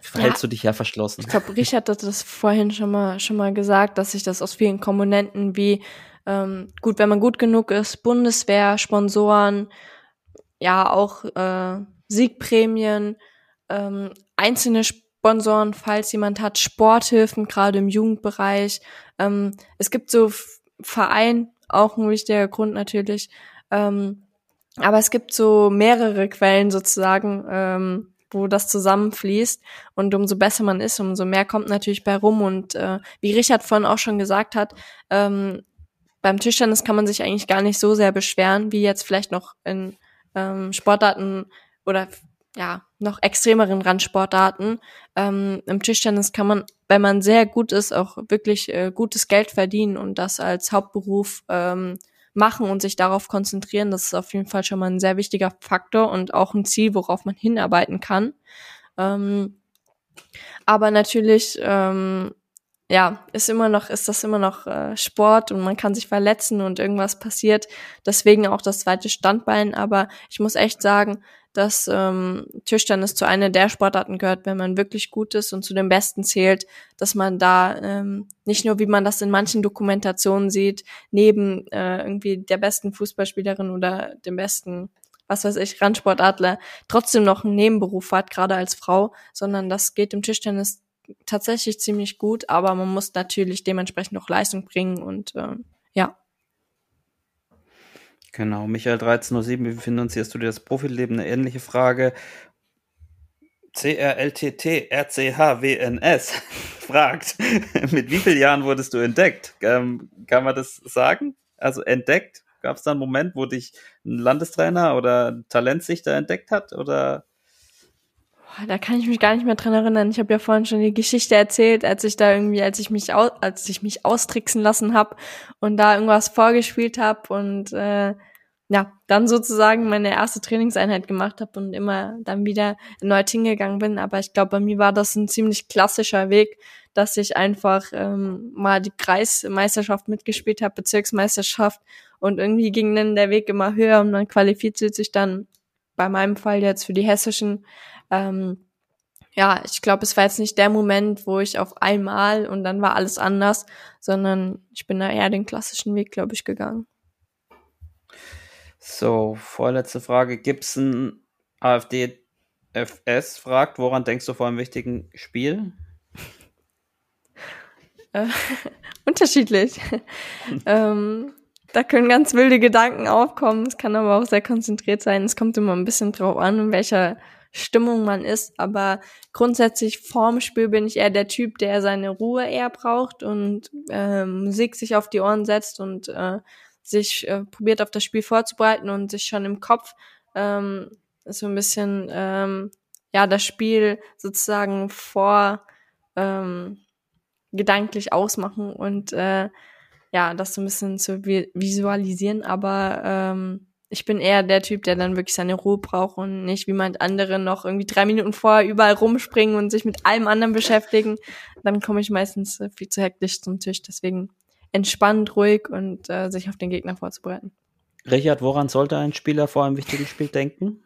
verhältst ja, du dich ja verschlossen? Ich glaube, Richard hat das vorhin schon mal, schon mal gesagt, dass sich das aus vielen Komponenten wie ähm, gut, wenn man gut genug ist, Bundeswehr, Sponsoren, ja auch äh, Siegprämien, ähm, einzelne Sponsoren, falls jemand hat, Sporthilfen, gerade im Jugendbereich. Ähm, es gibt so Verein, auch ein wichtiger Grund natürlich. Ähm, aber es gibt so mehrere Quellen sozusagen, ähm, wo das zusammenfließt. Und umso besser man ist, umso mehr kommt natürlich bei rum. Und äh, wie Richard vorhin auch schon gesagt hat, ähm, beim Tischtennis kann man sich eigentlich gar nicht so sehr beschweren, wie jetzt vielleicht noch in ähm, Sportarten oder ja, noch extremeren Randsportarten. Ähm, Im Tischtennis kann man, wenn man sehr gut ist, auch wirklich äh, gutes Geld verdienen und das als Hauptberuf ähm, machen und sich darauf konzentrieren. Das ist auf jeden Fall schon mal ein sehr wichtiger Faktor und auch ein Ziel, worauf man hinarbeiten kann. Ähm, aber natürlich ähm, ja, ist immer noch, ist das immer noch äh, Sport und man kann sich verletzen und irgendwas passiert. Deswegen auch das zweite Standbein. Aber ich muss echt sagen, dass ähm, Tischtennis zu einer der Sportarten gehört, wenn man wirklich gut ist und zu den Besten zählt, dass man da ähm, nicht nur, wie man das in manchen Dokumentationen sieht, neben äh, irgendwie der besten Fußballspielerin oder dem besten was weiß ich, Randsportadler, trotzdem noch einen Nebenberuf hat, gerade als Frau, sondern das geht im Tischtennis tatsächlich ziemlich gut, aber man muss natürlich dementsprechend auch Leistung bringen und ähm, ja. Genau, Michael 1307, wie finanzierst du dir das Profileben? Eine ähnliche Frage. CRLTT RCHWNS fragt, mit wie vielen Jahren wurdest du entdeckt? Ähm, kann man das sagen? Also entdeckt? Gab es da einen Moment, wo dich ein Landestrainer oder ein Talent sich da entdeckt hat? Oder da kann ich mich gar nicht mehr dran erinnern. Ich habe ja vorhin schon die Geschichte erzählt, als ich da irgendwie, als ich mich aus, als ich mich austricksen lassen habe und da irgendwas vorgespielt habe und äh, ja, dann sozusagen meine erste Trainingseinheit gemacht habe und immer dann wieder erneut hingegangen bin. Aber ich glaube, bei mir war das ein ziemlich klassischer Weg, dass ich einfach ähm, mal die Kreismeisterschaft mitgespielt habe, Bezirksmeisterschaft und irgendwie ging dann der Weg immer höher und man qualifiziert sich dann bei meinem Fall jetzt für die hessischen ähm, ja, ich glaube, es war jetzt nicht der Moment, wo ich auf einmal und dann war alles anders, sondern ich bin da eher den klassischen Weg, glaube ich, gegangen. So, vorletzte Frage. Gibt's ein AfD FS fragt, woran denkst du vor einem wichtigen Spiel? Äh, unterschiedlich. ähm, da können ganz wilde Gedanken aufkommen. Es kann aber auch sehr konzentriert sein. Es kommt immer ein bisschen drauf an, in welcher Stimmung man ist. Aber grundsätzlich vorm Spiel bin ich eher der Typ, der seine Ruhe eher braucht und äh, Musik sich auf die Ohren setzt und äh, sich äh, probiert auf das Spiel vorzubereiten und sich schon im Kopf ähm, so ein bisschen ähm, ja das Spiel sozusagen vor ähm, gedanklich ausmachen und äh, ja das so ein bisschen zu visualisieren, aber ähm, ich bin eher der Typ, der dann wirklich seine Ruhe braucht und nicht wie man andere noch irgendwie drei Minuten vorher überall rumspringen und sich mit allem anderen beschäftigen. Dann komme ich meistens äh, viel zu hektisch zum Tisch. Deswegen entspannt, ruhig und äh, sich auf den Gegner vorzubereiten. Richard, woran sollte ein Spieler vor einem wichtigen Spiel denken?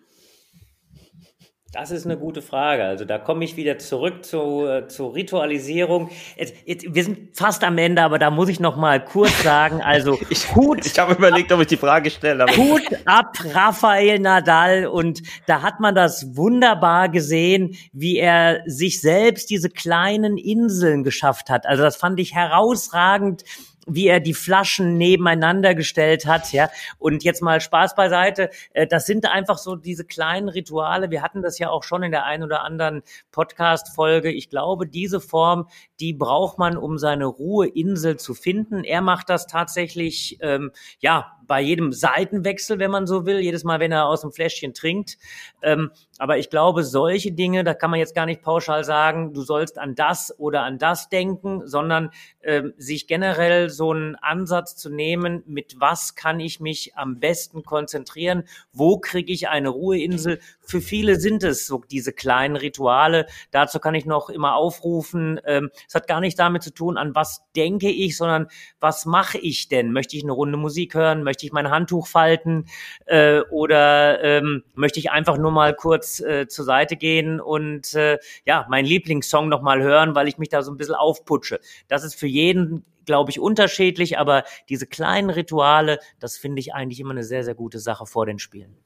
Das ist eine gute Frage. Also da komme ich wieder zurück zu, äh, zur Ritualisierung. Jetzt, jetzt, wir sind fast am Ende, aber da muss ich noch mal kurz sagen, also ich, Hut. Ich habe überlegt, ob ich die Frage stelle. Aber Hut ab, Rafael Nadal. Und da hat man das wunderbar gesehen, wie er sich selbst diese kleinen Inseln geschafft hat. Also das fand ich herausragend wie er die Flaschen nebeneinander gestellt hat, ja. Und jetzt mal Spaß beiseite. Äh, das sind einfach so diese kleinen Rituale. Wir hatten das ja auch schon in der einen oder anderen Podcast-Folge. Ich glaube, diese Form, die braucht man, um seine Ruheinsel zu finden. Er macht das tatsächlich, ähm, ja, bei jedem Seitenwechsel, wenn man so will, jedes Mal, wenn er aus dem Fläschchen trinkt. Ähm, aber ich glaube, solche Dinge, da kann man jetzt gar nicht pauschal sagen, du sollst an das oder an das denken, sondern ähm, sich generell so einen Ansatz zu nehmen, mit was kann ich mich am besten konzentrieren, wo kriege ich eine Ruheinsel, für viele sind es so diese kleinen Rituale. Dazu kann ich noch immer aufrufen. Ähm, es hat gar nicht damit zu tun, an was denke ich, sondern was mache ich denn? Möchte ich eine Runde Musik hören? Möchte ich mein Handtuch falten? Äh, oder ähm, möchte ich einfach nur mal kurz äh, zur Seite gehen und äh, ja, meinen Lieblingssong noch mal hören, weil ich mich da so ein bisschen aufputsche? Das ist für jeden glaube ich, unterschiedlich, aber diese kleinen Rituale, das finde ich eigentlich immer eine sehr, sehr gute Sache vor den Spielen.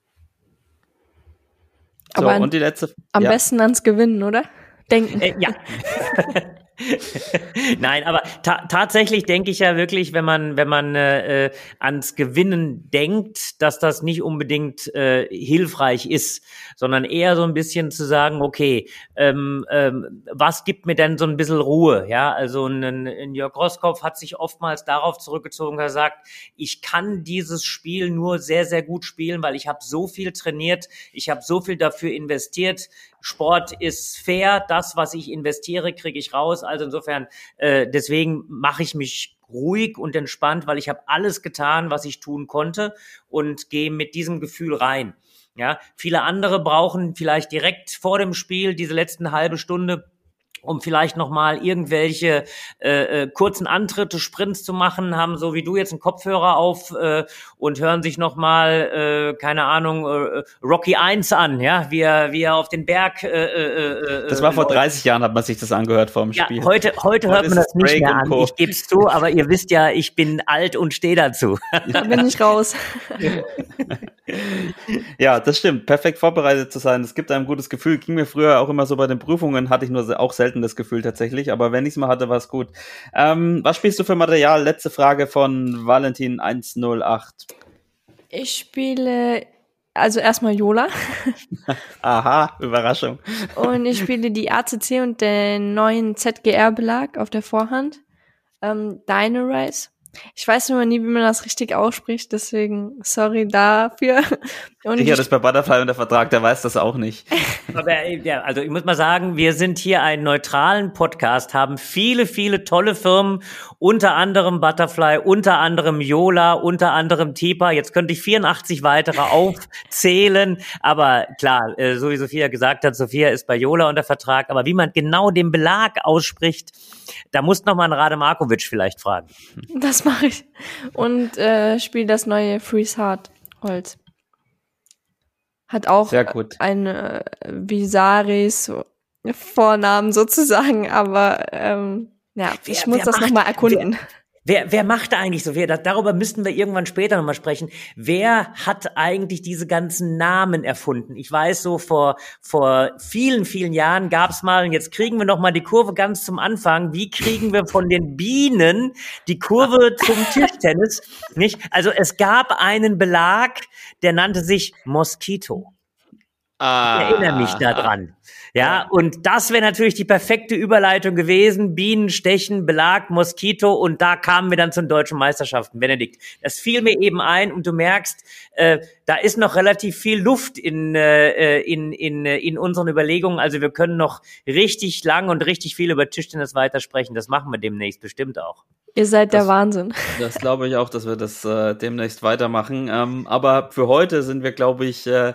So, aber und die letzte. Am ja. besten ans Gewinnen, oder? Denken. Äh, ja. Nein, aber ta tatsächlich denke ich ja wirklich, wenn man wenn man äh, ans Gewinnen denkt, dass das nicht unbedingt äh, hilfreich ist, sondern eher so ein bisschen zu sagen, okay, ähm, ähm, was gibt mir denn so ein bisschen Ruhe? Ja, also ein, ein Jörg Roskopf hat sich oftmals darauf zurückgezogen und gesagt, ich kann dieses Spiel nur sehr sehr gut spielen, weil ich habe so viel trainiert, ich habe so viel dafür investiert. Sport ist fair, das, was ich investiere, kriege ich raus. Also insofern, äh, deswegen mache ich mich ruhig und entspannt, weil ich habe alles getan, was ich tun konnte und gehe mit diesem Gefühl rein. Ja, viele andere brauchen vielleicht direkt vor dem Spiel diese letzten halbe Stunde um vielleicht nochmal irgendwelche äh, äh, kurzen Antritte, Sprints zu machen, haben so wie du jetzt einen Kopfhörer auf äh, und hören sich nochmal, äh, keine Ahnung, äh, Rocky 1 an, ja, wie er, wie er auf den Berg. Äh, äh, äh, das war vor 30 Jahren, hat man sich das angehört vor dem Spiel. Ja, heute, heute hört man das nicht mehr an. Ich gebe es zu, aber ihr wisst ja, ich bin alt und stehe dazu. Da bin ich raus. ja, das stimmt. Perfekt vorbereitet zu sein. Das gibt einem ein gutes Gefühl. Ging mir früher auch immer so bei den Prüfungen, hatte ich nur auch selten selten das Gefühl tatsächlich, aber wenn ich es mal hatte, war es gut. Ähm, was spielst du für Material? Letzte Frage von Valentin 108. Ich spiele also erstmal Yola. Aha, Überraschung. und ich spiele die ACC und den neuen ZGR-Belag auf der Vorhand. Ähm, Dynarace. Ich weiß immer nie, wie man das richtig ausspricht, deswegen sorry dafür. Und ich hatte das bei Butterfly unter Vertrag, der weiß das auch nicht. Aber ja, also ich muss mal sagen, wir sind hier einen neutralen Podcast, haben viele, viele tolle Firmen, unter anderem Butterfly, unter anderem Yola, unter anderem Tipa. Jetzt könnte ich 84 weitere aufzählen, aber klar, äh, so wie Sophia gesagt hat, Sophia ist bei Yola unter Vertrag, aber wie man genau den Belag ausspricht, da muss noch mal ein Rade Markovic vielleicht fragen. Das mache ich. Und äh, spiele das neue Freeze Hard Holz. Hat auch eine äh, Visaris Vornamen sozusagen, aber ähm, ja, wer, ich muss das nochmal erkunden. Wer, Wer, wer macht da eigentlich so? Wer, darüber müssten wir irgendwann später nochmal sprechen. Wer hat eigentlich diese ganzen Namen erfunden? Ich weiß so, vor, vor vielen, vielen Jahren gab's mal, und jetzt kriegen wir nochmal die Kurve ganz zum Anfang. Wie kriegen wir von den Bienen die Kurve zum Tischtennis? Nicht? Also es gab einen Belag, der nannte sich Mosquito. Ah. Ich erinnere mich daran. Ja, und das wäre natürlich die perfekte Überleitung gewesen. Bienen, Stechen, Belag, Moskito und da kamen wir dann zu den deutschen Meisterschaften. Benedikt, das fiel mir eben ein und du merkst, äh, da ist noch relativ viel Luft in, äh, in, in, in unseren Überlegungen. Also wir können noch richtig lang und richtig viel über Tischtennis weitersprechen. Das machen wir demnächst bestimmt auch. Ihr seid das, der Wahnsinn. Das glaube ich auch, dass wir das äh, demnächst weitermachen. Ähm, aber für heute sind wir, glaube ich, äh,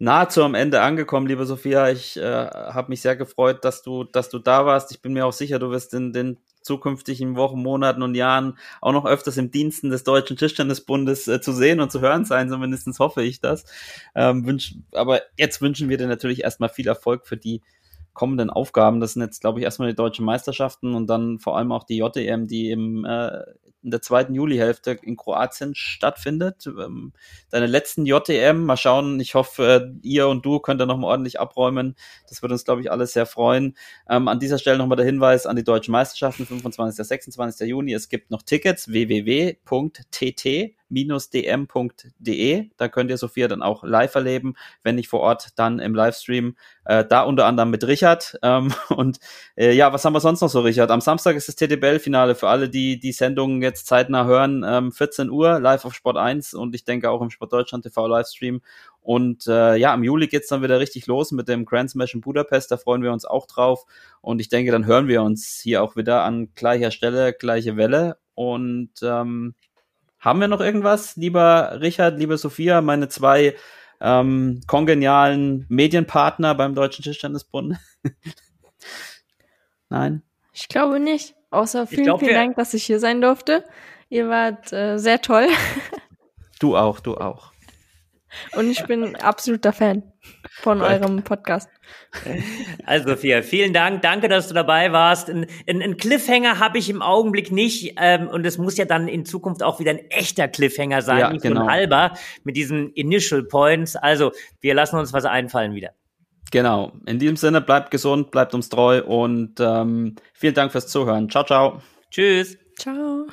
nahezu am Ende angekommen, liebe Sophia. Ich äh, habe mich sehr gefreut, dass du, dass du da warst. Ich bin mir auch sicher, du wirst in den zukünftigen Wochen, Monaten und Jahren auch noch öfters im Diensten des Deutschen Tischtennisbundes äh, zu sehen und zu hören sein. Zumindest hoffe ich das. Ähm, wünsch, aber jetzt wünschen wir dir natürlich erstmal viel Erfolg für die kommenden Aufgaben. Das sind jetzt, glaube ich, erstmal die deutschen Meisterschaften und dann vor allem auch die JEM, die im äh, in der zweiten Julihälfte in Kroatien stattfindet. Ähm, deine letzten JTM, mal schauen. Ich hoffe, ihr und du könnt da nochmal ordentlich abräumen. Das wird uns, glaube ich, alles sehr freuen. Ähm, an dieser Stelle nochmal der Hinweis an die deutschen Meisterschaften, 25. 26. Juni. Es gibt noch Tickets, www.tt dm.de. Da könnt ihr Sophia dann auch live erleben, wenn nicht vor Ort, dann im Livestream. Äh, da unter anderem mit Richard. Ähm, und äh, ja, was haben wir sonst noch so, Richard? Am Samstag ist das TTBL-Finale für alle, die die Sendung jetzt zeitnah hören. Ähm, 14 Uhr live auf Sport 1 und ich denke auch im Sport Deutschland TV Livestream. Und äh, ja, im Juli geht's dann wieder richtig los mit dem Grand Smash in Budapest. Da freuen wir uns auch drauf. Und ich denke, dann hören wir uns hier auch wieder an gleicher Stelle, gleiche Welle. Und ähm, haben wir noch irgendwas, lieber Richard, liebe Sophia, meine zwei ähm, kongenialen Medienpartner beim Deutschen Tischtennisbund? Nein? Ich glaube nicht. Außer vielen, glaub, vielen Dank, dass ich hier sein durfte. Ihr wart äh, sehr toll. Du auch, du auch. Und ich bin absoluter Fan von eurem Podcast. Also Sophia, vielen Dank. Danke, dass du dabei warst. Ein, ein Cliffhanger habe ich im Augenblick nicht. Ähm, und es muss ja dann in Zukunft auch wieder ein echter Cliffhanger sein, ja, nicht genau. ein halber mit diesen Initial Points. Also wir lassen uns was einfallen wieder. Genau. In diesem Sinne, bleibt gesund, bleibt uns treu und ähm, vielen Dank fürs Zuhören. Ciao, ciao. Tschüss. Ciao.